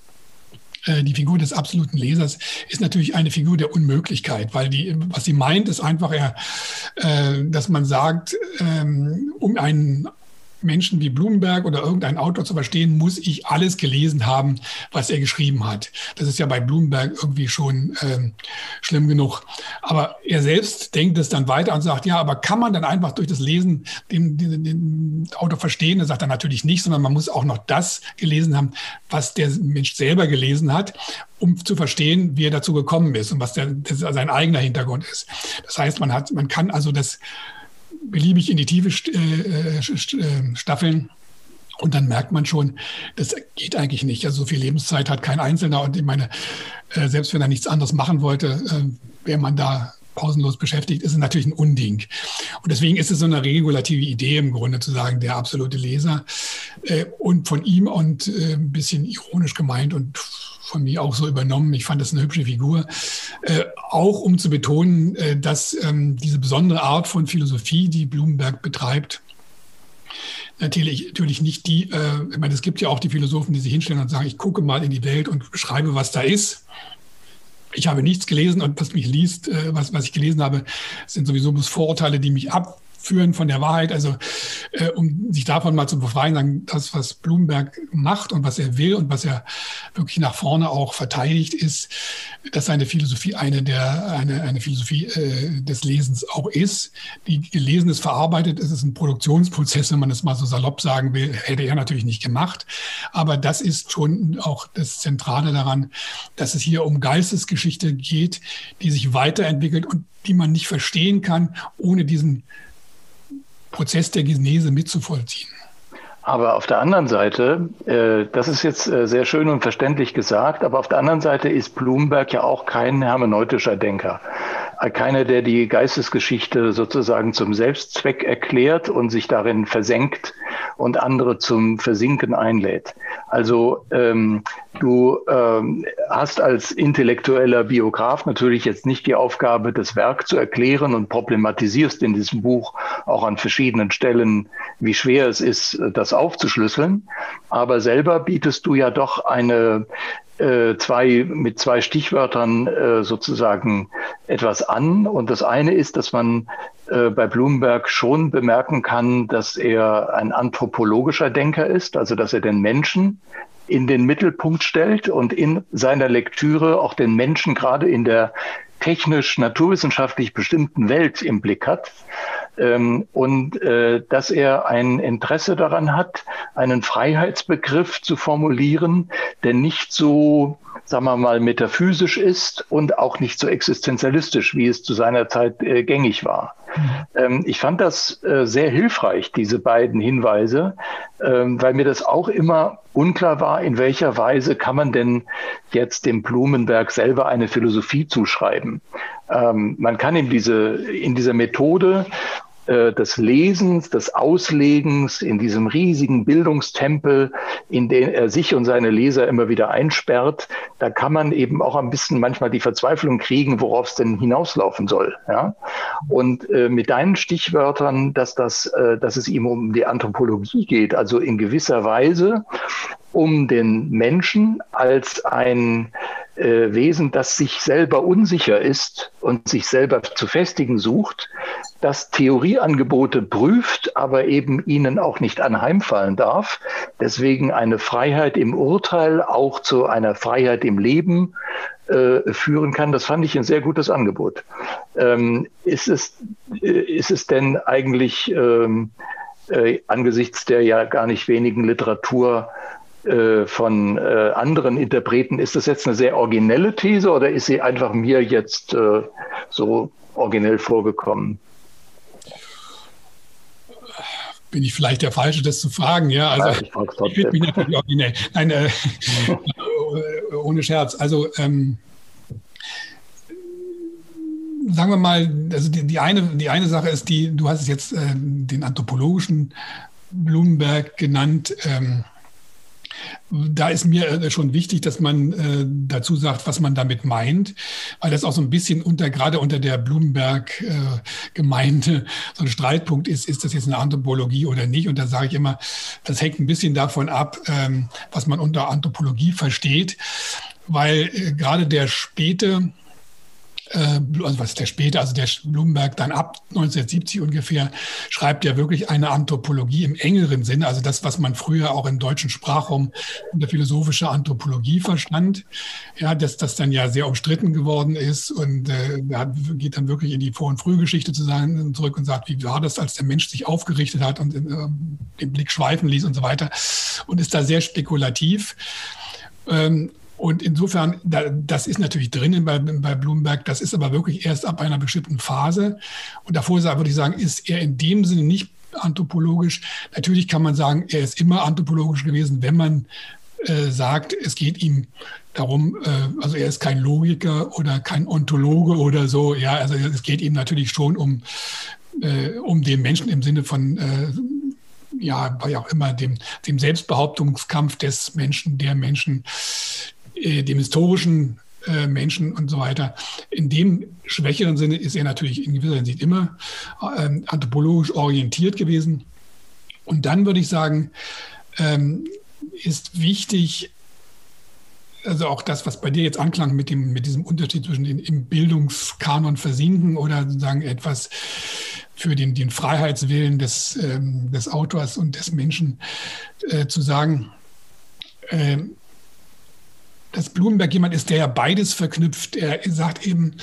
äh, die Figur des absoluten Lesers ist natürlich eine Figur der Unmöglichkeit, weil die, was sie meint, ist einfach, eher, äh, dass man sagt, ähm, um einen Menschen wie Blumenberg oder irgendein Autor zu verstehen, muss ich alles gelesen haben, was er geschrieben hat. Das ist ja bei Blumenberg irgendwie schon ähm, schlimm genug. Aber er selbst denkt es dann weiter und sagt, ja, aber kann man dann einfach durch das Lesen den, den, den Autor verstehen? Er sagt er natürlich nicht, sondern man muss auch noch das gelesen haben, was der Mensch selber gelesen hat, um zu verstehen, wie er dazu gekommen ist und was der, sein eigener Hintergrund ist. Das heißt, man hat, man kann also das beliebig in die Tiefe äh, äh, staffeln. Und dann merkt man schon, das geht eigentlich nicht. Also so viel Lebenszeit hat kein Einzelner. Und ich meine, äh, selbst wenn er nichts anderes machen wollte, wäre man da pausenlos beschäftigt, ist es natürlich ein Unding. Und deswegen ist es so eine regulative Idee im Grunde zu sagen, der absolute Leser und von ihm und ein bisschen ironisch gemeint und von mir auch so übernommen. Ich fand das eine hübsche Figur. Äh, auch um zu betonen, äh, dass ähm, diese besondere Art von Philosophie, die Blumenberg betreibt, natürlich, natürlich nicht die, äh, ich meine, es gibt ja auch die Philosophen, die sich hinstellen und sagen, ich gucke mal in die Welt und beschreibe, was da ist. Ich habe nichts gelesen und was mich liest, äh, was, was ich gelesen habe, sind sowieso bloß Vorurteile, die mich ab, führen von der Wahrheit. Also äh, um sich davon mal zu befreien, sagen, das, was Blumenberg macht und was er will und was er wirklich nach vorne auch verteidigt, ist, dass seine Philosophie eine der eine, eine Philosophie äh, des Lesens auch ist. Die Gelesenes verarbeitet, es ist ein Produktionsprozess, wenn man es mal so salopp sagen will, hätte er natürlich nicht gemacht. Aber das ist schon auch das Zentrale daran, dass es hier um Geistesgeschichte geht, die sich weiterentwickelt und die man nicht verstehen kann, ohne diesen Prozess der Genese mitzuvollziehen. Aber auf der anderen Seite, äh, das ist jetzt äh, sehr schön und verständlich gesagt, aber auf der anderen Seite ist Bloomberg ja auch kein hermeneutischer Denker. Keiner, der die Geistesgeschichte sozusagen zum Selbstzweck erklärt und sich darin versenkt und andere zum Versinken einlädt. Also ähm, du ähm, hast als intellektueller Biograf natürlich jetzt nicht die Aufgabe, das Werk zu erklären und problematisierst in diesem Buch auch an verschiedenen Stellen, wie schwer es ist, das aufzuschlüsseln. Aber selber bietest du ja doch eine zwei, mit zwei Stichwörtern äh, sozusagen etwas an. Und das eine ist, dass man äh, bei Blumenberg schon bemerken kann, dass er ein anthropologischer Denker ist, also dass er den Menschen in den Mittelpunkt stellt und in seiner Lektüre auch den Menschen gerade in der technisch naturwissenschaftlich bestimmten Welt im Blick hat ähm, und äh, dass er ein Interesse daran hat, einen Freiheitsbegriff zu formulieren, der nicht so sagen wir mal, metaphysisch ist und auch nicht so existenzialistisch, wie es zu seiner Zeit äh, gängig war. Mhm. Ähm, ich fand das äh, sehr hilfreich, diese beiden Hinweise, ähm, weil mir das auch immer unklar war, in welcher Weise kann man denn jetzt dem Blumenberg selber eine Philosophie zuschreiben. Ähm, man kann ihm diese, in dieser Methode äh, des Lesens, des Auslegens in diesem riesigen Bildungstempel, in den er sich und seine Leser immer wieder einsperrt, da kann man eben auch ein bisschen manchmal die Verzweiflung kriegen, worauf es denn hinauslaufen soll. Ja? Und äh, mit deinen Stichwörtern, dass, das, äh, dass es ihm um die Anthropologie geht, also in gewisser Weise um den Menschen als ein äh, Wesen, das sich selber unsicher ist und sich selber zu festigen sucht, das Theorieangebote prüft, aber eben ihnen auch nicht anheimfallen darf. Deswegen eine Freiheit im Urteil auch zu einer Freiheit im Leben äh, führen kann. Das fand ich ein sehr gutes Angebot. Ähm, ist, es, äh, ist es denn eigentlich ähm, äh, angesichts der ja gar nicht wenigen Literatur äh, von äh, anderen Interpreten. Ist das jetzt eine sehr originelle These oder ist sie einfach mir jetzt äh, so originell vorgekommen? Bin ich vielleicht der Falsche, das zu fragen? Ja, also ja, ich, ich finde mich natürlich originell. Nein, äh, ohne Scherz. Also ähm, sagen wir mal, also die, die, eine, die eine Sache ist die, du hast es jetzt äh, den anthropologischen Blumenberg genannt. Ähm, da ist mir äh, schon wichtig, dass man äh, dazu sagt, was man damit meint, weil das auch so ein bisschen unter, gerade unter der Blumenberg-Gemeinde äh, so ein Streitpunkt ist, ist das jetzt eine Anthropologie oder nicht? Und da sage ich immer, das hängt ein bisschen davon ab, ähm, was man unter Anthropologie versteht, weil gerade der späte also was der später, also der Blumenberg dann ab 1970 ungefähr, schreibt ja wirklich eine Anthropologie im engeren Sinne, also das, was man früher auch im deutschen Sprachraum unter philosophischer Anthropologie verstand, ja, dass das dann ja sehr umstritten geworden ist und äh, geht dann wirklich in die Vor- und Frühgeschichte zurück und sagt, wie war das, als der Mensch sich aufgerichtet hat und äh, den Blick schweifen ließ und so weiter und ist da sehr spekulativ. Ähm, und insofern, das ist natürlich drinnen bei, bei Bloomberg, das ist aber wirklich erst ab einer bestimmten Phase. Und davor würde ich sagen, ist er in dem Sinne nicht anthropologisch. Natürlich kann man sagen, er ist immer anthropologisch gewesen, wenn man äh, sagt, es geht ihm darum, äh, also er ist kein Logiker oder kein Ontologe oder so. Ja, also es geht ihm natürlich schon um, äh, um den Menschen im Sinne von ja, wie auch immer, dem, dem Selbstbehauptungskampf des Menschen, der Menschen, äh, dem historischen äh, Menschen und so weiter. In dem schwächeren Sinne ist er natürlich in gewisser Hinsicht immer ähm, anthropologisch orientiert gewesen. Und dann würde ich sagen, ähm, ist wichtig, also auch das, was bei dir jetzt anklang mit, dem, mit diesem Unterschied zwischen den im Bildungskanon versinken oder sozusagen etwas für den, den Freiheitswillen des, ähm, des Autors und des Menschen äh, zu sagen. Ähm, dass Blumenberg jemand ist, der ja beides verknüpft. Er sagt eben,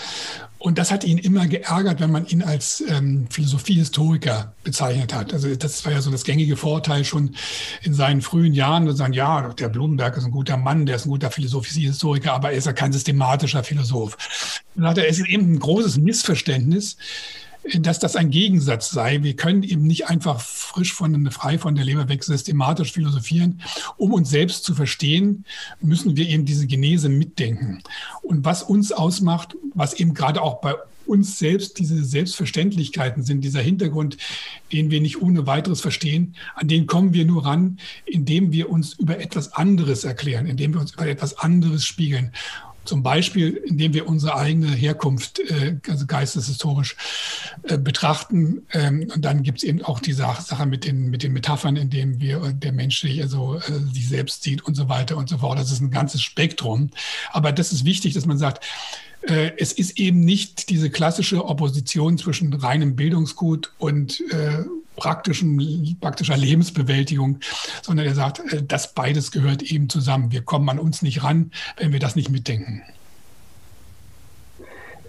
und das hat ihn immer geärgert, wenn man ihn als ähm, Philosophiehistoriker bezeichnet hat. Also das war ja so das gängige Vorteil schon in seinen frühen Jahren, zu sagen, ja, der Blumenberg ist ein guter Mann, der ist ein guter Philosophiehistoriker, aber er ist ja kein systematischer Philosoph. Dann hat er, es ist eben ein großes Missverständnis, dass das ein Gegensatz sei. Wir können eben nicht einfach frisch von, frei von der Leber weg systematisch philosophieren. Um uns selbst zu verstehen, müssen wir eben diese Genese mitdenken. Und was uns ausmacht, was eben gerade auch bei uns selbst diese Selbstverständlichkeiten sind, dieser Hintergrund, den wir nicht ohne weiteres verstehen, an den kommen wir nur ran, indem wir uns über etwas anderes erklären, indem wir uns über etwas anderes spiegeln. Zum Beispiel, indem wir unsere eigene Herkunft, äh, also geisteshistorisch, äh, betrachten. Ähm, und dann gibt es eben auch die Sache mit den, mit den Metaphern, in denen wir, äh, der Mensch sich, also, äh, sich selbst sieht und so weiter und so fort. Das ist ein ganzes Spektrum. Aber das ist wichtig, dass man sagt, äh, es ist eben nicht diese klassische Opposition zwischen reinem Bildungsgut und äh, praktischen, praktischer Lebensbewältigung, sondern er sagt, äh, das beides gehört eben zusammen. Wir kommen an uns nicht ran, wenn wir das nicht mitdenken.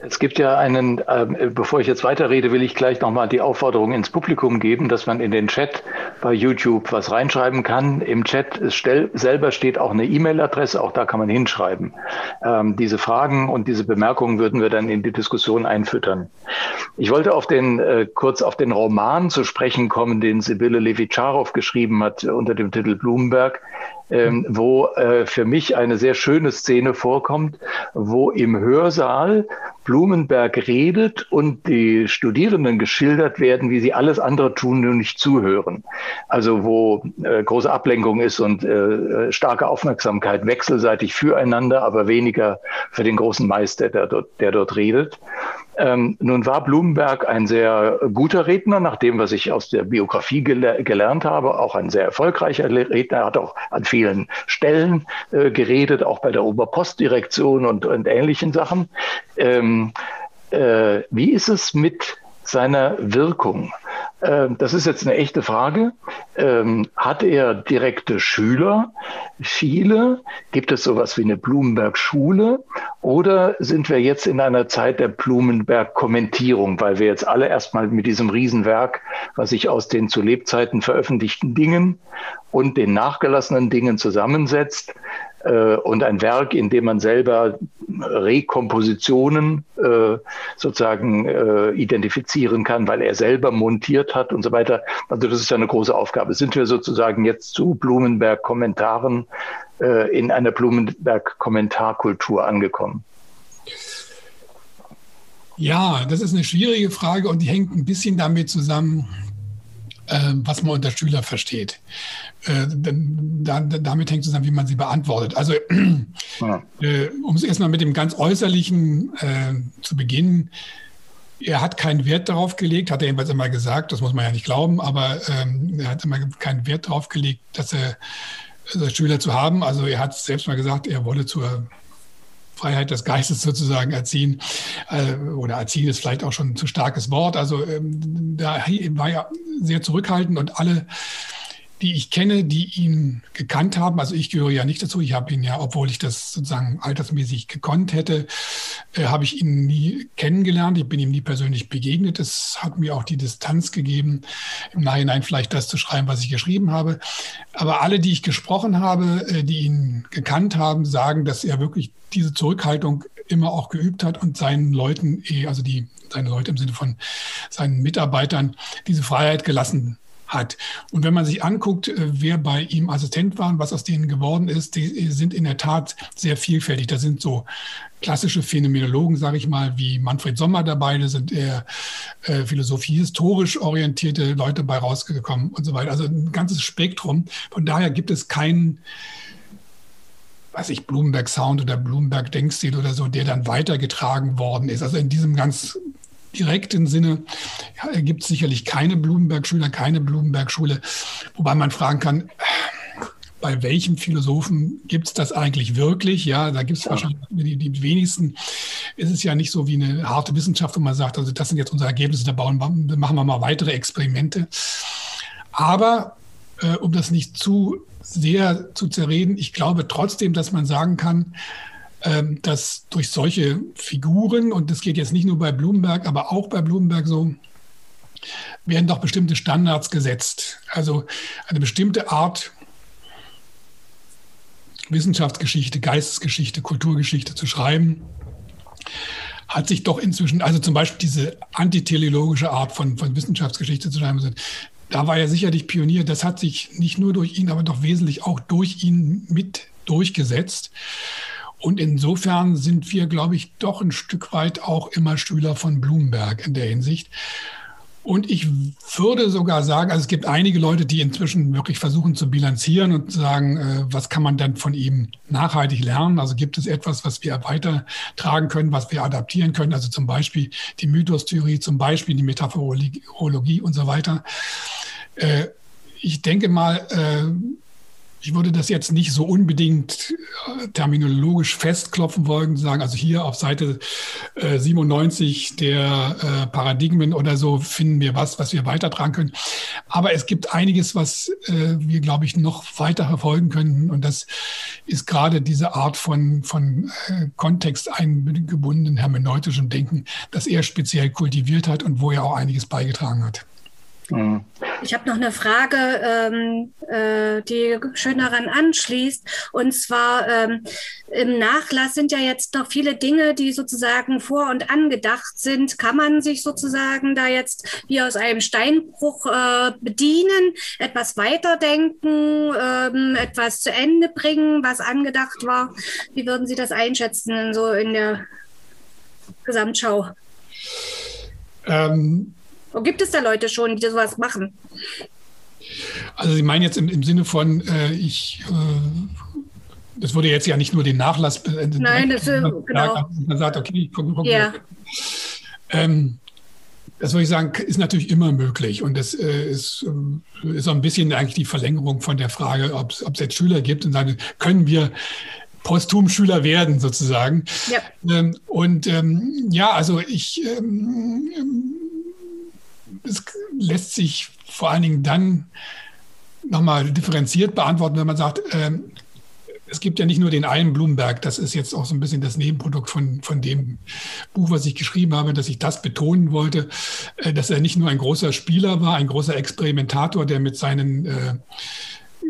Es gibt ja einen, äh, bevor ich jetzt weiterrede, will ich gleich nochmal die Aufforderung ins Publikum geben, dass man in den Chat bei YouTube was reinschreiben kann. Im Chat selber steht auch eine E-Mail-Adresse, auch da kann man hinschreiben. Ähm, diese Fragen und diese Bemerkungen würden wir dann in die Diskussion einfüttern. Ich wollte auf den, äh, kurz auf den Roman zu sprechen kommen, den Sibylle Levitscharow geschrieben hat unter dem Titel Blumenberg ähm, wo äh, für mich eine sehr schöne Szene vorkommt, wo im Hörsaal Blumenberg redet und die Studierenden geschildert werden, wie sie alles andere tun, nur nicht zuhören. Also wo äh, große Ablenkung ist und äh, starke Aufmerksamkeit wechselseitig füreinander, aber weniger für den großen Meister, der dort, der dort redet. Ähm, nun war Blumenberg ein sehr guter Redner, nach dem, was ich aus der Biografie gele gelernt habe, auch ein sehr erfolgreicher Redner. Er hat auch an vielen Stellen äh, geredet, auch bei der Oberpostdirektion und, und ähnlichen Sachen. Ähm, äh, wie ist es mit seiner Wirkung? Ähm, das ist jetzt eine echte Frage. Ähm, hat er direkte Schüler? Viele? Gibt es sowas wie eine Blumenberg-Schule? Oder sind wir jetzt in einer Zeit der Blumenberg-Kommentierung, weil wir jetzt alle erstmal mit diesem Riesenwerk, was sich aus den zu Lebzeiten veröffentlichten Dingen und den nachgelassenen Dingen zusammensetzt, und ein Werk, in dem man selber Rekompositionen äh, sozusagen äh, identifizieren kann, weil er selber montiert hat und so weiter. Also das ist ja eine große Aufgabe. Sind wir sozusagen jetzt zu Blumenberg-Kommentaren äh, in einer Blumenberg-Kommentarkultur angekommen? Ja, das ist eine schwierige Frage und die hängt ein bisschen damit zusammen, äh, was man unter Schüler versteht. Äh, da, damit hängt zusammen, wie man sie beantwortet. Also, ja. äh, um es erstmal mit dem ganz Äußerlichen äh, zu beginnen, er hat keinen Wert darauf gelegt, hat er jedenfalls immer gesagt, das muss man ja nicht glauben, aber ähm, er hat immer keinen Wert darauf gelegt, dass er Schüler zu haben. Also er hat selbst mal gesagt, er wolle zur Freiheit des Geistes sozusagen erziehen. Äh, oder erziehen ist vielleicht auch schon ein zu starkes Wort. Also ähm, da war er sehr zurückhaltend und alle die ich kenne, die ihn gekannt haben. Also ich gehöre ja nicht dazu. Ich habe ihn ja, obwohl ich das sozusagen altersmäßig gekonnt hätte, äh, habe ich ihn nie kennengelernt. Ich bin ihm nie persönlich begegnet. Es hat mir auch die Distanz gegeben, im Nachhinein vielleicht das zu schreiben, was ich geschrieben habe. Aber alle, die ich gesprochen habe, äh, die ihn gekannt haben, sagen, dass er wirklich diese Zurückhaltung immer auch geübt hat und seinen Leuten, eh, also die seine Leute im Sinne von seinen Mitarbeitern, diese Freiheit gelassen hat. Und wenn man sich anguckt, äh, wer bei ihm Assistent war und was aus denen geworden ist, die sind in der Tat sehr vielfältig. Da sind so klassische Phänomenologen, sage ich mal, wie Manfred Sommer dabei, da sind eher äh, philosophie-historisch orientierte Leute bei rausgekommen und so weiter. Also ein ganzes Spektrum. Von daher gibt es keinen weiß ich, Blumenberg Sound oder Blumenberg Denkstil oder so, der dann weitergetragen worden ist. Also in diesem ganz direkten Sinne gibt es sicherlich keine Blumenberg-Schüler, keine Blumenberg-Schule, wobei man fragen kann, bei welchem Philosophen gibt es das eigentlich wirklich? Ja, da gibt es ja. wahrscheinlich die, die, wenigsten. Es ist ja nicht so wie eine harte Wissenschaft, wo man sagt, also das sind jetzt unsere Ergebnisse, da bauen, machen wir mal weitere Experimente. Aber äh, um das nicht zu sehr zu zerreden, ich glaube trotzdem, dass man sagen kann, ähm, dass durch solche Figuren, und das geht jetzt nicht nur bei Blumenberg, aber auch bei Blumenberg so, werden doch bestimmte Standards gesetzt. Also eine bestimmte Art Wissenschaftsgeschichte, Geistesgeschichte, Kulturgeschichte zu schreiben, hat sich doch inzwischen, also zum Beispiel diese antiteleologische Art von, von Wissenschaftsgeschichte zu schreiben, da war er sicherlich Pionier. Das hat sich nicht nur durch ihn, aber doch wesentlich auch durch ihn mit durchgesetzt. Und insofern sind wir, glaube ich, doch ein Stück weit auch immer Schüler von Blumenberg in der Hinsicht. Und ich würde sogar sagen, also es gibt einige Leute, die inzwischen wirklich versuchen zu bilanzieren und sagen, äh, was kann man dann von ihm nachhaltig lernen? Also gibt es etwas, was wir weitertragen können, was wir adaptieren können? Also zum Beispiel die Mythostheorie, zum Beispiel die Metaphorologie und so weiter. Äh, ich denke mal, äh, ich würde das jetzt nicht so unbedingt äh, terminologisch festklopfen wollen, sagen, also hier auf Seite 97 äh, der äh, Paradigmen oder so finden wir was, was wir weitertragen können. Aber es gibt einiges, was wir, glaube ich, noch weiter verfolgen können. Und das ist gerade diese Art von, von kontexteingebundenen hermeneutischem Denken, das er speziell kultiviert hat und wo er auch einiges beigetragen hat. Mhm. Ich habe noch eine Frage, ähm, äh, die schön daran anschließt. Und zwar ähm, im Nachlass sind ja jetzt noch viele Dinge, die sozusagen vor und angedacht sind. Kann man sich sozusagen da jetzt wie aus einem Steinbruch äh, bedienen, etwas weiterdenken, ähm, etwas zu Ende bringen, was angedacht war? Wie würden Sie das einschätzen, so in der Gesamtschau? Ähm und gibt es da Leute schon, die sowas machen? Also Sie meinen jetzt im, im Sinne von, äh, ich, äh, das würde jetzt ja nicht nur den Nachlass. Äh, Nein, das ist genau. Man sagt, okay, ich gucke. Guck, ja. Ähm, das würde ich sagen, ist natürlich immer möglich. Und das äh, ist, äh, ist so ein bisschen eigentlich die Verlängerung von der Frage, ob es jetzt Schüler gibt und sagen, können wir posthum Schüler werden sozusagen. Ja. Ähm, und ähm, ja, also ich ähm, es lässt sich vor allen Dingen dann nochmal differenziert beantworten, wenn man sagt, ähm, es gibt ja nicht nur den einen Blumenberg, das ist jetzt auch so ein bisschen das Nebenprodukt von, von dem Buch, was ich geschrieben habe, dass ich das betonen wollte, äh, dass er nicht nur ein großer Spieler war, ein großer Experimentator, der mit seinen äh,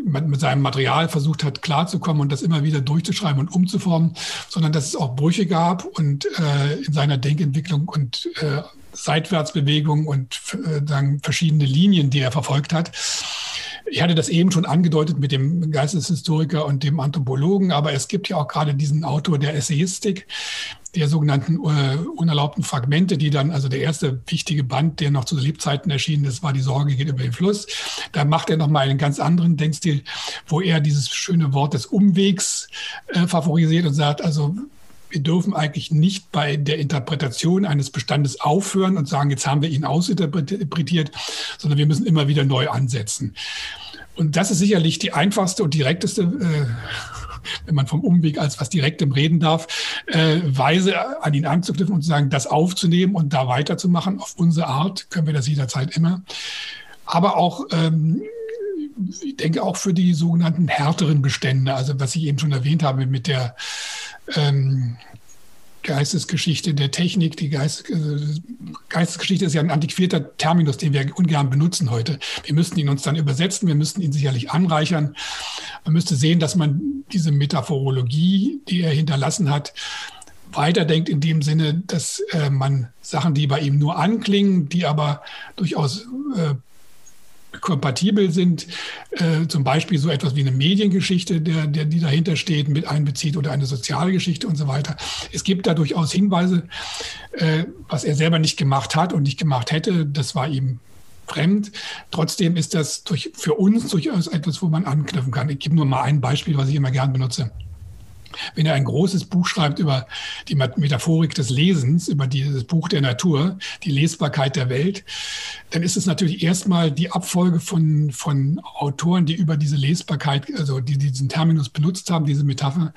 mit seinem Material versucht hat, klarzukommen und das immer wieder durchzuschreiben und umzuformen, sondern dass es auch Brüche gab und äh, in seiner Denkentwicklung und äh, Seitwärtsbewegungen und äh, dann verschiedene Linien, die er verfolgt hat. Ich hatte das eben schon angedeutet mit dem Geisteshistoriker und dem Anthropologen, aber es gibt ja auch gerade diesen Autor der Essayistik, der sogenannten äh, unerlaubten Fragmente, die dann, also der erste wichtige Band, der noch zu Lebzeiten erschienen ist, war die Sorge geht über den Fluss. Da macht er nochmal einen ganz anderen Denkstil, wo er dieses schöne Wort des Umwegs äh, favorisiert und sagt, also wir dürfen eigentlich nicht bei der Interpretation eines Bestandes aufhören und sagen, jetzt haben wir ihn ausinterpretiert, sondern wir müssen immer wieder neu ansetzen. Und das ist sicherlich die einfachste und direkteste, äh, wenn man vom Umweg als was Direktem reden darf, äh, Weise an ihn anzuknüpfen und zu sagen, das aufzunehmen und da weiterzumachen. Auf unsere Art können wir das jederzeit immer. Aber auch ähm, ich denke auch für die sogenannten härteren Bestände, also was ich eben schon erwähnt habe mit der ähm, Geistesgeschichte der Technik. Die Geist, äh, Geistesgeschichte ist ja ein antiquierter Terminus, den wir ungern benutzen heute. Wir müssten ihn uns dann übersetzen, wir müssten ihn sicherlich anreichern. Man müsste sehen, dass man diese Metaphorologie, die er hinterlassen hat, weiterdenkt in dem Sinne, dass äh, man Sachen, die bei ihm nur anklingen, die aber durchaus äh, kompatibel sind, äh, zum Beispiel so etwas wie eine Mediengeschichte, der, der, die dahinter steht, mit einbezieht oder eine Sozialgeschichte und so weiter. Es gibt da durchaus Hinweise, äh, was er selber nicht gemacht hat und nicht gemacht hätte, das war ihm fremd. Trotzdem ist das durch, für uns durchaus etwas, wo man anknüpfen kann. Ich gebe nur mal ein Beispiel, was ich immer gern benutze. Wenn er ein großes Buch schreibt über die Metaphorik des Lesens, über dieses Buch der Natur, die Lesbarkeit der Welt, dann ist es natürlich erstmal die Abfolge von, von Autoren, die über diese Lesbarkeit, also die diesen Terminus benutzt haben, diese Metapher.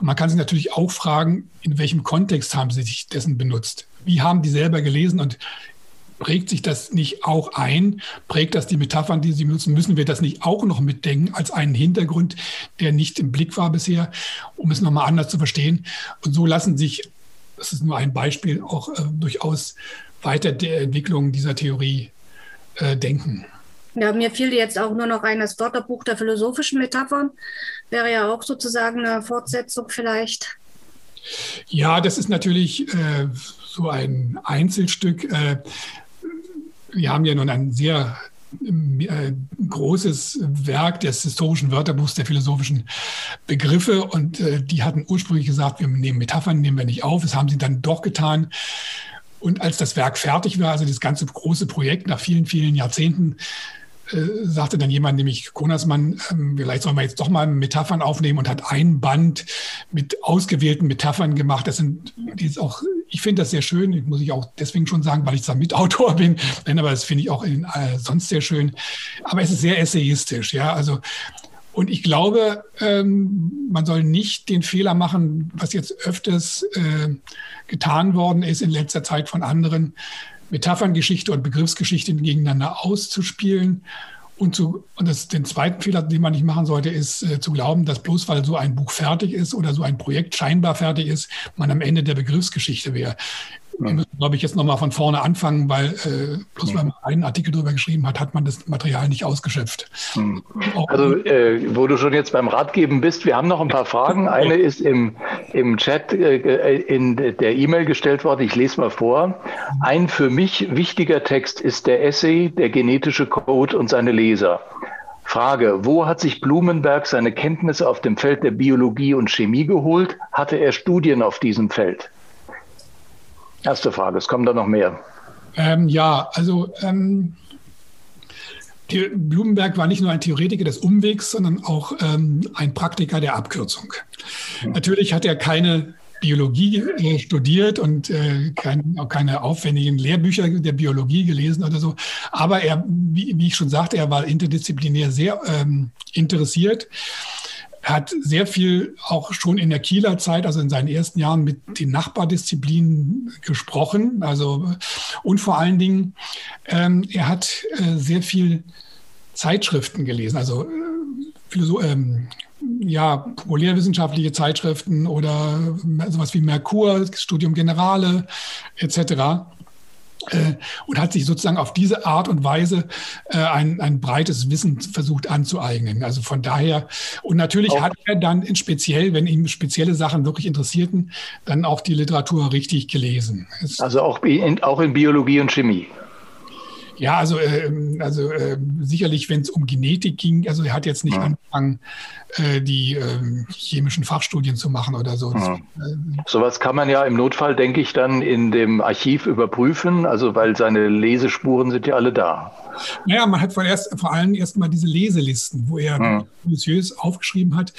Und man kann sich natürlich auch fragen, in welchem Kontext haben sie sich dessen benutzt? Wie haben die selber gelesen und prägt sich das nicht auch ein? Prägt das die Metaphern, die Sie benutzen? Müssen wir das nicht auch noch mitdenken als einen Hintergrund, der nicht im Blick war bisher, um es nochmal anders zu verstehen? Und so lassen sich, das ist nur ein Beispiel, auch äh, durchaus weiter der Entwicklung dieser Theorie äh, denken. Ja, mir fiel jetzt auch nur noch ein, das Wörterbuch der philosophischen Metaphern. Wäre ja auch sozusagen eine Fortsetzung vielleicht. Ja, das ist natürlich äh, so ein Einzelstück. Äh, wir haben ja nun ein sehr äh, großes Werk des historischen Wörterbuchs der philosophischen Begriffe und äh, die hatten ursprünglich gesagt, wir nehmen Metaphern, nehmen wir nicht auf. Das haben sie dann doch getan. Und als das Werk fertig war, also das ganze große Projekt nach vielen, vielen Jahrzehnten, äh, sagte dann jemand, nämlich Konasmann, ähm, vielleicht sollen wir jetzt doch mal Metaphern aufnehmen und hat ein Band mit ausgewählten Metaphern gemacht. Das sind, die ist auch, ich finde das sehr schön, muss ich auch deswegen schon sagen, weil ich da Mitautor bin, denn aber das finde ich auch in, äh, sonst sehr schön. Aber es ist sehr essayistisch, ja, also und ich glaube, ähm, man soll nicht den Fehler machen, was jetzt öfters äh, getan worden ist in letzter Zeit von anderen, Metapherngeschichte und Begriffsgeschichte gegeneinander auszuspielen. Und, zu, und das, den zweiten Fehler, den man nicht machen sollte, ist äh, zu glauben, dass bloß weil so ein Buch fertig ist oder so ein Projekt scheinbar fertig ist, man am Ende der Begriffsgeschichte wäre. Wir müssen, glaube ich, jetzt nochmal von vorne anfangen, weil äh, bloß weil man einen Artikel darüber geschrieben hat, hat man das Material nicht ausgeschöpft. Hm. Also, äh, wo du schon jetzt beim Ratgeben bist, wir haben noch ein paar Fragen. Eine ist im, im Chat äh, in der E-Mail gestellt worden. Ich lese mal vor. Ein für mich wichtiger Text ist der Essay Der genetische Code und seine Leser. Frage, wo hat sich Blumenberg seine Kenntnisse auf dem Feld der Biologie und Chemie geholt? Hatte er Studien auf diesem Feld? Erste Frage, es kommen da noch mehr. Ähm, ja, also ähm, Blumenberg war nicht nur ein Theoretiker des Umwegs, sondern auch ähm, ein Praktiker der Abkürzung. Mhm. Natürlich hat er keine Biologie äh, studiert und äh, kein, auch keine aufwendigen Lehrbücher der Biologie gelesen oder so. Aber er, wie, wie ich schon sagte, er war interdisziplinär sehr ähm, interessiert hat sehr viel auch schon in der Kieler Zeit, also in seinen ersten Jahren mit den Nachbardisziplinen gesprochen. Also und vor allen Dingen, ähm, er hat äh, sehr viel Zeitschriften gelesen, also äh, ähm, ja, populärwissenschaftliche Zeitschriften oder sowas wie Merkur, Studium Generale etc. Und hat sich sozusagen auf diese Art und Weise äh, ein, ein breites Wissen versucht anzueignen. Also von daher, und natürlich auch. hat er dann in speziell, wenn ihm spezielle Sachen wirklich interessierten, dann auch die Literatur richtig gelesen. Es also auch in, auch in Biologie und Chemie. Ja, also, äh, also äh, sicherlich, wenn es um Genetik ging, also er hat jetzt nicht ja. angefangen, äh, die ähm, chemischen Fachstudien zu machen oder so. Ja. Äh, Sowas kann man ja im Notfall, denke ich, dann in dem Archiv überprüfen, also weil seine Lesespuren sind ja alle da. Naja, man hat vor, erst, vor allem erstmal diese Leselisten, wo er hm. minutiös aufgeschrieben hat,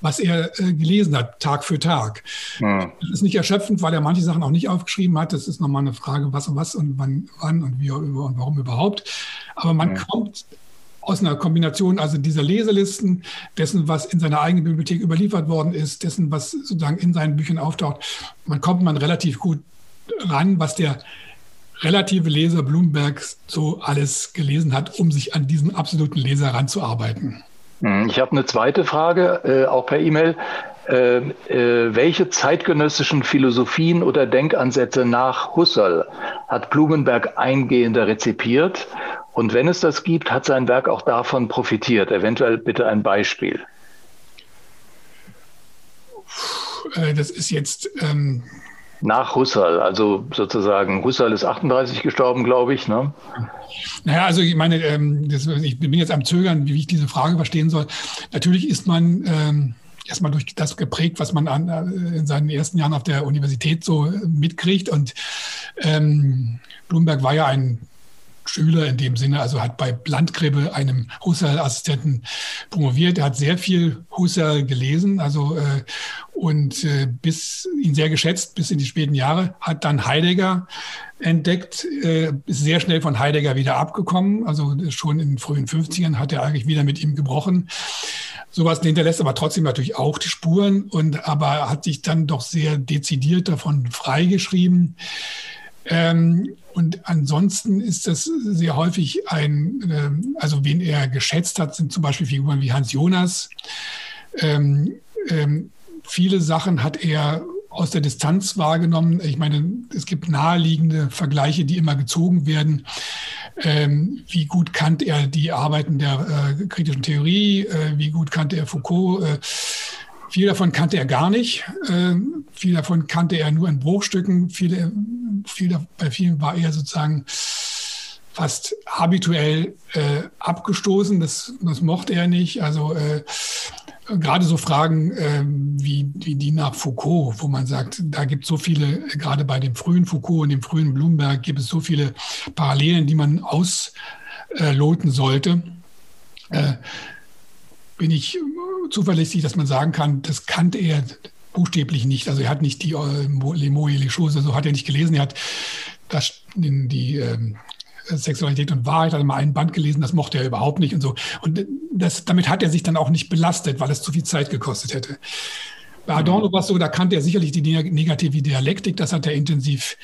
was er äh, gelesen hat, Tag für Tag. Hm. Das ist nicht erschöpfend, weil er manche Sachen auch nicht aufgeschrieben hat. Das ist nochmal eine Frage, was und was und wann, wann und wie und warum überhaupt. Aber man hm. kommt aus einer Kombination also dieser Leselisten, dessen, was in seiner eigenen Bibliothek überliefert worden ist, dessen, was sozusagen in seinen Büchern auftaucht, man kommt man relativ gut ran, was der relative Leser Bloombergs so alles gelesen hat, um sich an diesen absoluten Leser ranzuarbeiten. Hm, ich habe eine zweite Frage, äh, auch per E-Mail. Äh, äh, welche zeitgenössischen Philosophien oder Denkansätze nach Husserl hat Blumenberg eingehender rezipiert? Und wenn es das gibt, hat sein Werk auch davon profitiert? Eventuell bitte ein Beispiel. Äh, das ist jetzt. Ähm nach Husserl, also sozusagen, Husserl ist 38 gestorben, glaube ich. Ne? Naja, also ich meine, ähm, das, ich bin jetzt am Zögern, wie ich diese Frage verstehen soll. Natürlich ist man ähm, erstmal durch das geprägt, was man an, äh, in seinen ersten Jahren auf der Universität so mitkriegt. Und ähm, Bloomberg war ja ein Schüler in dem Sinne, also hat bei Landgräbe, einem Husserl-Assistenten, promoviert. Er hat sehr viel Husserl gelesen, also äh, und äh, bis ihn sehr geschätzt bis in die späten Jahre, hat dann Heidegger entdeckt, äh, ist sehr schnell von Heidegger wieder abgekommen. Also schon in den frühen 50ern hat er eigentlich wieder mit ihm gebrochen. Sowas hinterlässt aber trotzdem natürlich auch die Spuren und aber hat sich dann doch sehr dezidiert davon freigeschrieben. Ähm, und ansonsten ist das sehr häufig ein, ähm, also wen er geschätzt hat, sind zum Beispiel Figuren wie Hans Jonas. Ähm, ähm, viele Sachen hat er aus der Distanz wahrgenommen. Ich meine, es gibt naheliegende Vergleiche, die immer gezogen werden. Ähm, wie gut kannte er die Arbeiten der äh, kritischen Theorie? Äh, wie gut kannte er Foucault? Äh, viel davon kannte er gar nicht. Äh, viel davon kannte er nur in Bruchstücken. Viele, viel, bei vielen war er sozusagen fast habituell äh, abgestoßen. Das, das mochte er nicht. Also äh, gerade so Fragen äh, wie, wie die nach Foucault, wo man sagt, da gibt es so viele, gerade bei dem frühen Foucault und dem frühen Bloomberg gibt es so viele Parallelen, die man ausloten sollte. Äh, bin ich zuverlässig, dass man sagen kann, das kannte er buchstäblich nicht. Also er hat nicht die äh, Les mots et les choses, so hat er nicht gelesen. Er hat das, die, die ähm, Sexualität und Wahrheit, hat er mal einen Band gelesen, das mochte er überhaupt nicht und so. Und das, damit hat er sich dann auch nicht belastet, weil es zu viel Zeit gekostet hätte. Bei Adorno war es so, da kannte er sicherlich die negative Dialektik, das hat er intensiv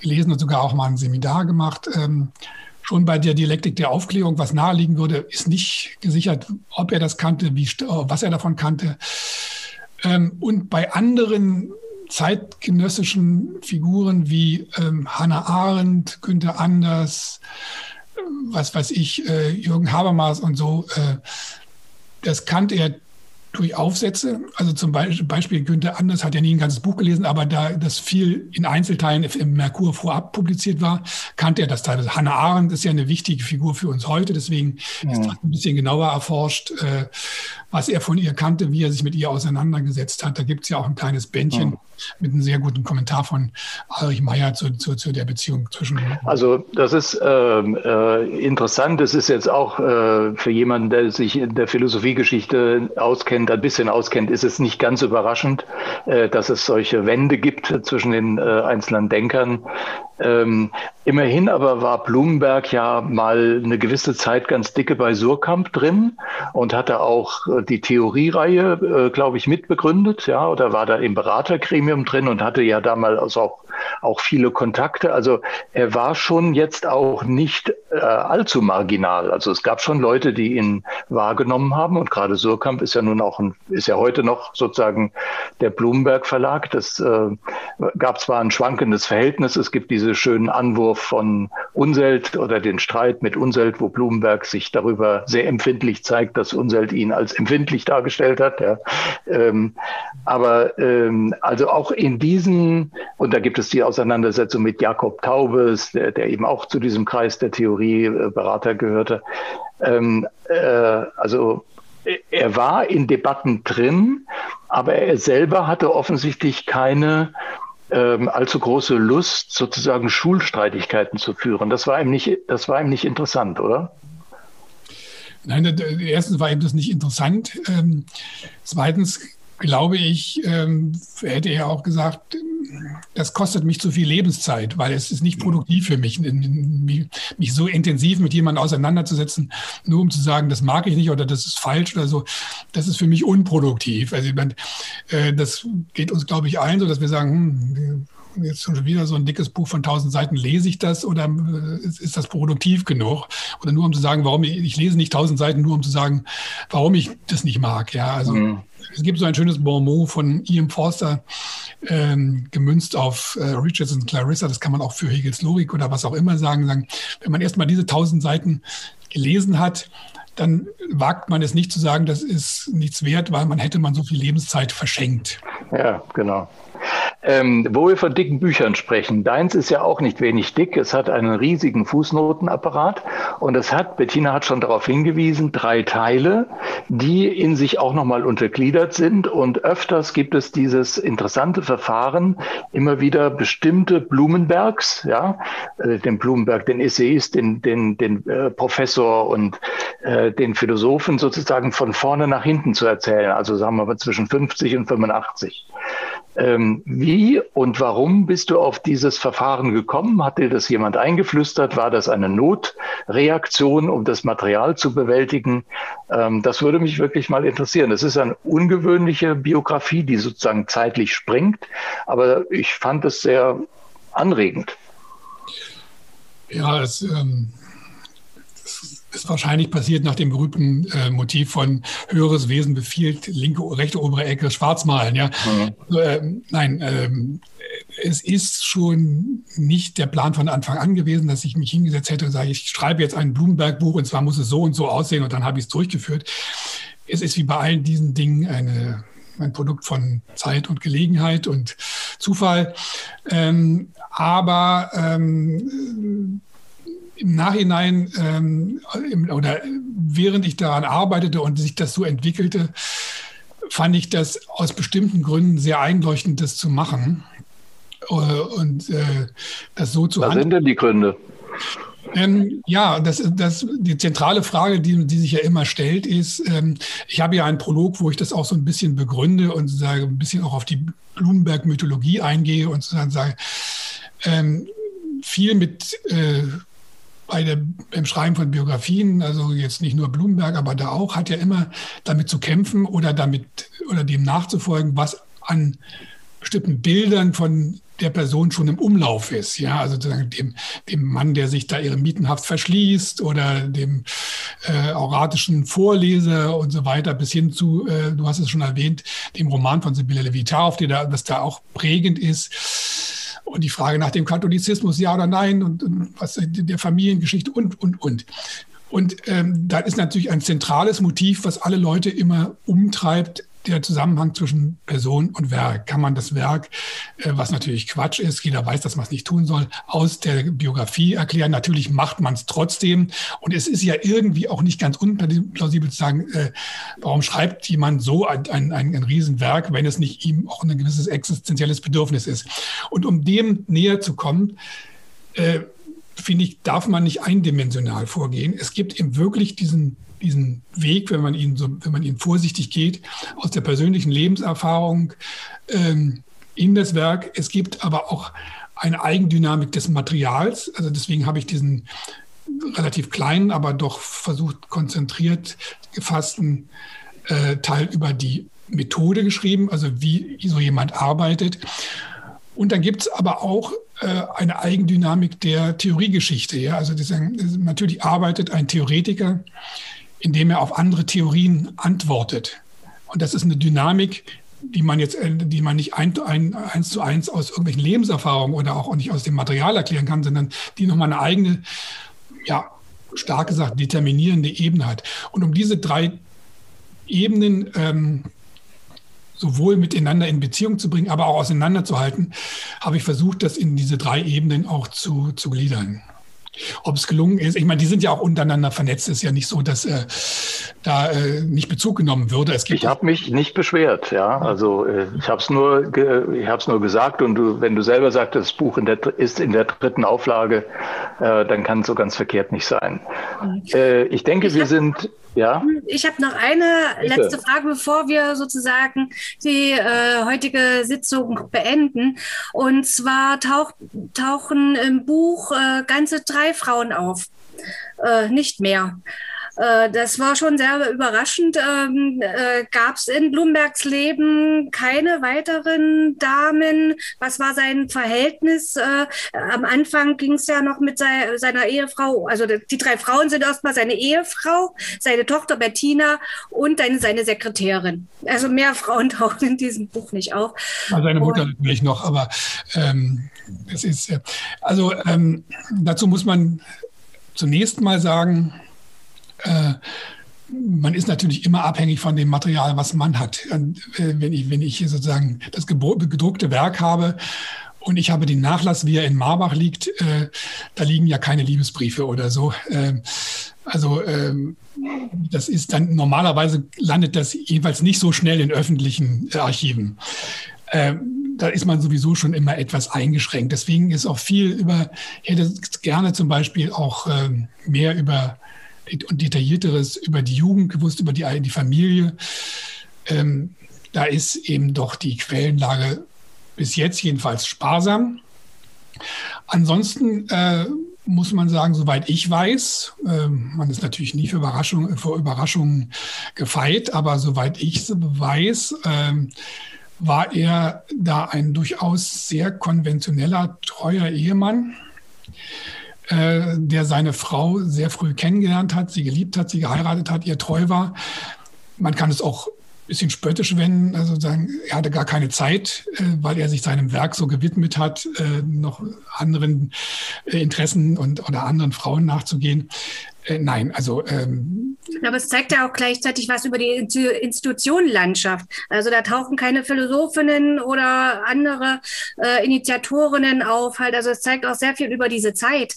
gelesen und sogar auch mal ein Seminar gemacht. Ähm, schon bei der Dialektik der Aufklärung, was naheliegen würde, ist nicht gesichert, ob er das kannte, wie, was er davon kannte. Ähm, und bei anderen zeitgenössischen Figuren wie ähm, Hannah Arendt, Günther Anders, äh, was weiß ich, äh, Jürgen Habermas und so, äh, das kannte er durch Aufsätze. Also zum Beispiel Günther Anders hat ja nie ein ganzes Buch gelesen, aber da das viel in Einzelteilen im Merkur vorab publiziert war, kannte er das teilweise. Hannah Arendt ist ja eine wichtige Figur für uns heute, deswegen ja. ist das ein bisschen genauer erforscht, äh, was er von ihr kannte, wie er sich mit ihr auseinandergesetzt hat. Da gibt es ja auch ein kleines Bändchen. Ja mit einem sehr guten Kommentar von Ulrich Meyer zu, zu, zu der Beziehung zwischen. Also das ist ähm, äh, interessant. Das ist jetzt auch äh, für jemanden, der sich in der Philosophiegeschichte auskennt, ein bisschen auskennt, ist es nicht ganz überraschend, äh, dass es solche Wände gibt zwischen den äh, einzelnen Denkern. Ähm, immerhin aber war Blumenberg ja mal eine gewisse Zeit ganz dicke bei Surkamp drin und hatte auch äh, die Theoriereihe, äh, glaube ich, mitbegründet, ja, oder war da im Beratergremium drin und hatte ja damals auch, auch viele Kontakte. Also er war schon jetzt auch nicht äh, allzu marginal. Also es gab schon Leute, die ihn wahrgenommen haben und gerade Surkamp ist ja nun auch ein, ist ja heute noch sozusagen der Blumenberg Verlag. Das äh, gab zwar ein schwankendes Verhältnis, es gibt diese schönen Anwurf von Unselt oder den Streit mit Unselt, wo Blumenberg sich darüber sehr empfindlich zeigt, dass Unselt ihn als empfindlich dargestellt hat. Ja. Ähm, aber ähm, also auch in diesen, und da gibt es die Auseinandersetzung mit Jakob Taubes, der, der eben auch zu diesem Kreis der Theorieberater gehörte. Ähm, äh, also er war in Debatten drin, aber er selber hatte offensichtlich keine ähm, allzu große Lust, sozusagen Schulstreitigkeiten zu führen. Das war ihm nicht, das war ihm nicht interessant, oder? Nein, erstens war ihm das nicht interessant. Ähm, zweitens glaube ich, ähm, hätte er auch gesagt, das kostet mich zu viel Lebenszeit, weil es ist nicht produktiv für mich, mich so intensiv mit jemandem auseinanderzusetzen, nur um zu sagen, das mag ich nicht oder das ist falsch oder so. Das ist für mich unproduktiv. Also ich meine, äh, das geht uns, glaube ich, allen so, dass wir sagen, hm, jetzt schon wieder so ein dickes Buch von tausend Seiten, lese ich das oder äh, ist das produktiv genug? Oder nur um zu sagen, warum ich, ich lese nicht tausend Seiten, nur um zu sagen, warum ich das nicht mag. Ja, also mhm. Es gibt so ein schönes Bonmot von Ian Forster, ähm, gemünzt auf äh, Richardson Clarissa, das kann man auch für Hegels Logik oder was auch immer sagen, sagen, wenn man erstmal diese tausend Seiten gelesen hat, dann wagt man es nicht zu sagen, das ist nichts wert, weil man hätte man so viel Lebenszeit verschenkt. Ja, genau. Ähm, wo wir von dicken Büchern sprechen, deins ist ja auch nicht wenig dick. Es hat einen riesigen Fußnotenapparat und es hat, Bettina hat schon darauf hingewiesen, drei Teile, die in sich auch nochmal untergliedert sind. Und öfters gibt es dieses interessante Verfahren, immer wieder bestimmte Blumenbergs, ja, äh, den Blumenberg, den Essayist, den, den, den äh, Professor und äh, den Philosophen sozusagen von vorne nach hinten zu erzählen. Also sagen wir mal zwischen 50 und 85. Ähm, wie und warum bist du auf dieses Verfahren gekommen? Hat dir das jemand eingeflüstert? War das eine Notreaktion, um das Material zu bewältigen? Ähm, das würde mich wirklich mal interessieren. Es ist eine ungewöhnliche Biografie, die sozusagen zeitlich springt, aber ich fand es sehr anregend. Ja, es, ähm, ist wahrscheinlich passiert nach dem berühmten äh, Motiv von höheres Wesen befiehlt, linke, rechte obere Ecke schwarz malen. Ja? Mhm. Äh, nein, äh, es ist schon nicht der Plan von Anfang an gewesen, dass ich mich hingesetzt hätte und sage, ich schreibe jetzt ein Blumenberg-Buch und zwar muss es so und so aussehen und dann habe ich es durchgeführt. Es ist wie bei allen diesen Dingen eine, ein Produkt von Zeit und Gelegenheit und Zufall. Ähm, aber ähm, im Nachhinein ähm, oder während ich daran arbeitete und sich das so entwickelte, fand ich das aus bestimmten Gründen sehr einleuchtend, das zu machen äh, und äh, das so zu Was sind denn die Gründe? Ähm, ja, das, das, die zentrale Frage, die, die sich ja immer stellt, ist, ähm, ich habe ja einen Prolog, wo ich das auch so ein bisschen begründe und sage, ein bisschen auch auf die Blumenberg-Mythologie eingehe und sozusagen sage, ähm, viel mit äh, bei der, beim Schreiben von Biografien, also jetzt nicht nur Blumenberg, aber da auch, hat ja immer damit zu kämpfen oder damit oder dem nachzufolgen, was an bestimmten Bildern von der Person schon im Umlauf ist. Ja, also sozusagen dem, dem Mann, der sich da eremitenhaft verschließt oder dem äh, auratischen Vorleser und so weiter, bis hin zu, äh, du hast es schon erwähnt, dem Roman von Sibylle Levitard, der da, was da auch prägend ist. Und die Frage nach dem Katholizismus, ja oder nein, und, und was der Familiengeschichte und, und, und. Und ähm, da ist natürlich ein zentrales Motiv, was alle Leute immer umtreibt, der Zusammenhang zwischen Person und Werk. Kann man das Werk, äh, was natürlich Quatsch ist, jeder weiß, dass man es nicht tun soll, aus der Biografie erklären. Natürlich macht man es trotzdem. Und es ist ja irgendwie auch nicht ganz unplausibel zu sagen, äh, warum schreibt jemand so ein, ein, ein Riesenwerk, wenn es nicht ihm auch ein gewisses existenzielles Bedürfnis ist. Und um dem näher zu kommen, äh, finde ich, darf man nicht eindimensional vorgehen. Es gibt eben wirklich diesen diesen Weg, wenn man ihn so, wenn man ihn vorsichtig geht, aus der persönlichen Lebenserfahrung ähm, in das Werk. Es gibt aber auch eine Eigendynamik des Materials. Also deswegen habe ich diesen relativ kleinen, aber doch versucht konzentriert gefassten äh, Teil über die Methode geschrieben, also wie so jemand arbeitet. Und dann gibt es aber auch äh, eine Eigendynamik der Theoriegeschichte. Ja? Also das, natürlich arbeitet ein Theoretiker indem er auf andere Theorien antwortet. Und das ist eine Dynamik, die man jetzt, äh, die man nicht ein, ein, eins zu eins aus irgendwelchen Lebenserfahrungen oder auch nicht aus dem Material erklären kann, sondern die nochmal eine eigene, ja, stark gesagt, determinierende Ebene hat. Und um diese drei Ebenen ähm, sowohl miteinander in Beziehung zu bringen, aber auch auseinanderzuhalten, habe ich versucht, das in diese drei Ebenen auch zu, zu gliedern. Ob es gelungen ist, ich meine, die sind ja auch untereinander vernetzt. Es ist ja nicht so, dass äh, da äh, nicht Bezug genommen würde. Es gibt ich habe mich nicht beschwert, ja. Also äh, ich habe es nur, ich habe es nur gesagt. Und du, wenn du selber sagst, das Buch in der, ist in der dritten Auflage, äh, dann kann es so ganz verkehrt nicht sein. Äh, ich denke, ich wir sind ja. Ich habe noch eine Bitte. letzte Frage, bevor wir sozusagen die äh, heutige Sitzung beenden. Und zwar tauch, tauchen im Buch äh, ganze drei Frauen auf. Äh, nicht mehr. Äh, das war schon sehr überraschend. Ähm, äh, Gab es in Bloombergs Leben keine weiteren Damen? Was war sein Verhältnis? Äh, am Anfang ging es ja noch mit sei, seiner Ehefrau. Also die drei Frauen sind erstmal seine Ehefrau, seine Tochter Bettina und eine, seine Sekretärin. Also mehr Frauen tauchen in diesem Buch nicht auf. seine Mutter und, natürlich noch, aber ähm, es ist also ähm, dazu muss man zunächst mal sagen, äh, man ist natürlich immer abhängig von dem Material, was man hat. Und, äh, wenn, ich, wenn ich sozusagen das gedruckte Werk habe und ich habe den Nachlass, wie er in Marbach liegt, äh, da liegen ja keine Liebesbriefe oder so. Ähm, also ähm, das ist dann normalerweise landet das jedenfalls nicht so schnell in öffentlichen äh, Archiven. Ähm, da ist man sowieso schon immer etwas eingeschränkt. Deswegen ist auch viel über, ich hätte gerne zum Beispiel auch ähm, mehr über und detaillierteres über die Jugend gewusst, über die, die Familie. Ähm, da ist eben doch die Quellenlage bis jetzt jedenfalls sparsam. Ansonsten äh, muss man sagen, soweit ich weiß, äh, man ist natürlich nie für Überraschungen, vor Überraschungen gefeit, aber soweit ich weiß, äh, war er da ein durchaus sehr konventioneller, treuer Ehemann äh, der seine Frau sehr früh kennengelernt hat, sie geliebt hat, sie geheiratet hat, ihr treu war. Man kann es auch ein bisschen spöttisch wenden, also sagen, er hatte gar keine Zeit, äh, weil er sich seinem Werk so gewidmet hat, äh, noch anderen Interessen und oder anderen Frauen nachzugehen. Nein, also. Ähm, Aber es zeigt ja auch gleichzeitig was über die Institutionenlandschaft. Also da tauchen keine Philosophinnen oder andere äh, Initiatorinnen auf. Halt. Also es zeigt auch sehr viel über diese Zeit.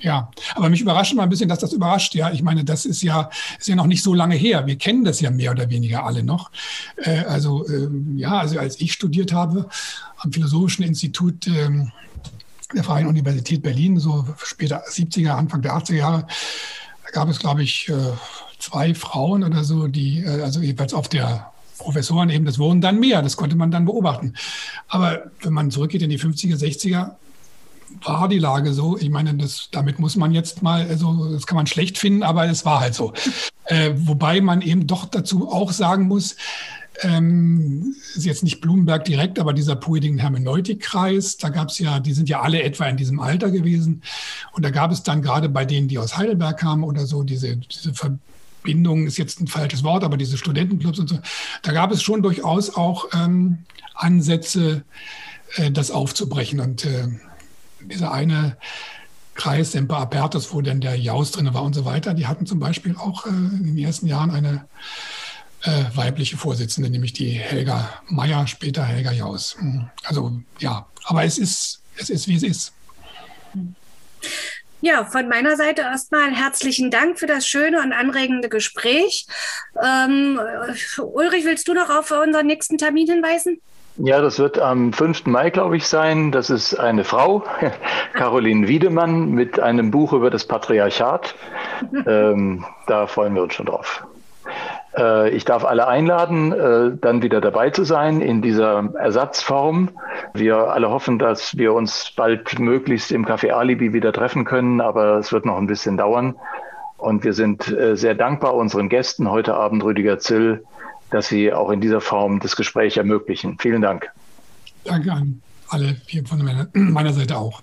Ja, aber mich überrascht mal ein bisschen, dass das überrascht. Ja, ich meine, das ist ja, ist ja noch nicht so lange her. Wir kennen das ja mehr oder weniger alle noch. Äh, also, ähm, ja, also als ich studiert habe am Philosophischen Institut ähm, der Freien Universität Berlin, so später 70er, Anfang der 80er Jahre, da gab es, glaube ich, äh, zwei Frauen oder so, die, äh, also jedenfalls auf der Professoren eben, das wurden dann mehr, das konnte man dann beobachten. Aber wenn man zurückgeht in die 50er, 60er, war die Lage so. Ich meine, das, damit muss man jetzt mal, also das kann man schlecht finden, aber es war halt so. Äh, wobei man eben doch dazu auch sagen muss, ähm, ist jetzt nicht Blumenberg direkt, aber dieser Poeting Hermeneutik-Kreis, da gab es ja, die sind ja alle etwa in diesem Alter gewesen. Und da gab es dann gerade bei denen, die aus Heidelberg kamen oder so, diese, diese Verbindung ist jetzt ein falsches Wort, aber diese Studentenclubs und so, da gab es schon durchaus auch ähm, Ansätze, äh, das aufzubrechen. Und äh, dieser eine Kreis, Semper Apertus, wo dann der Jaus drin war und so weiter, die hatten zum Beispiel auch äh, in den ersten Jahren eine äh, weibliche Vorsitzende, nämlich die Helga Meyer, später Helga Jaus. Hm. Also ja, aber es ist, es ist, wie es ist. Ja, von meiner Seite erstmal herzlichen Dank für das schöne und anregende Gespräch. Ähm, Ulrich, willst du noch auf unseren nächsten Termin hinweisen? Ja, das wird am 5. Mai, glaube ich, sein. Das ist eine Frau, Caroline Wiedemann, mit einem Buch über das Patriarchat. Ähm, da freuen wir uns schon drauf. Äh, ich darf alle einladen, äh, dann wieder dabei zu sein in dieser Ersatzform. Wir alle hoffen, dass wir uns bald möglichst im Café Alibi wieder treffen können, aber es wird noch ein bisschen dauern. Und wir sind äh, sehr dankbar unseren Gästen heute Abend, Rüdiger Zill, dass Sie auch in dieser Form das Gespräch ermöglichen. Vielen Dank. Danke an alle hier von meiner, meiner Seite auch.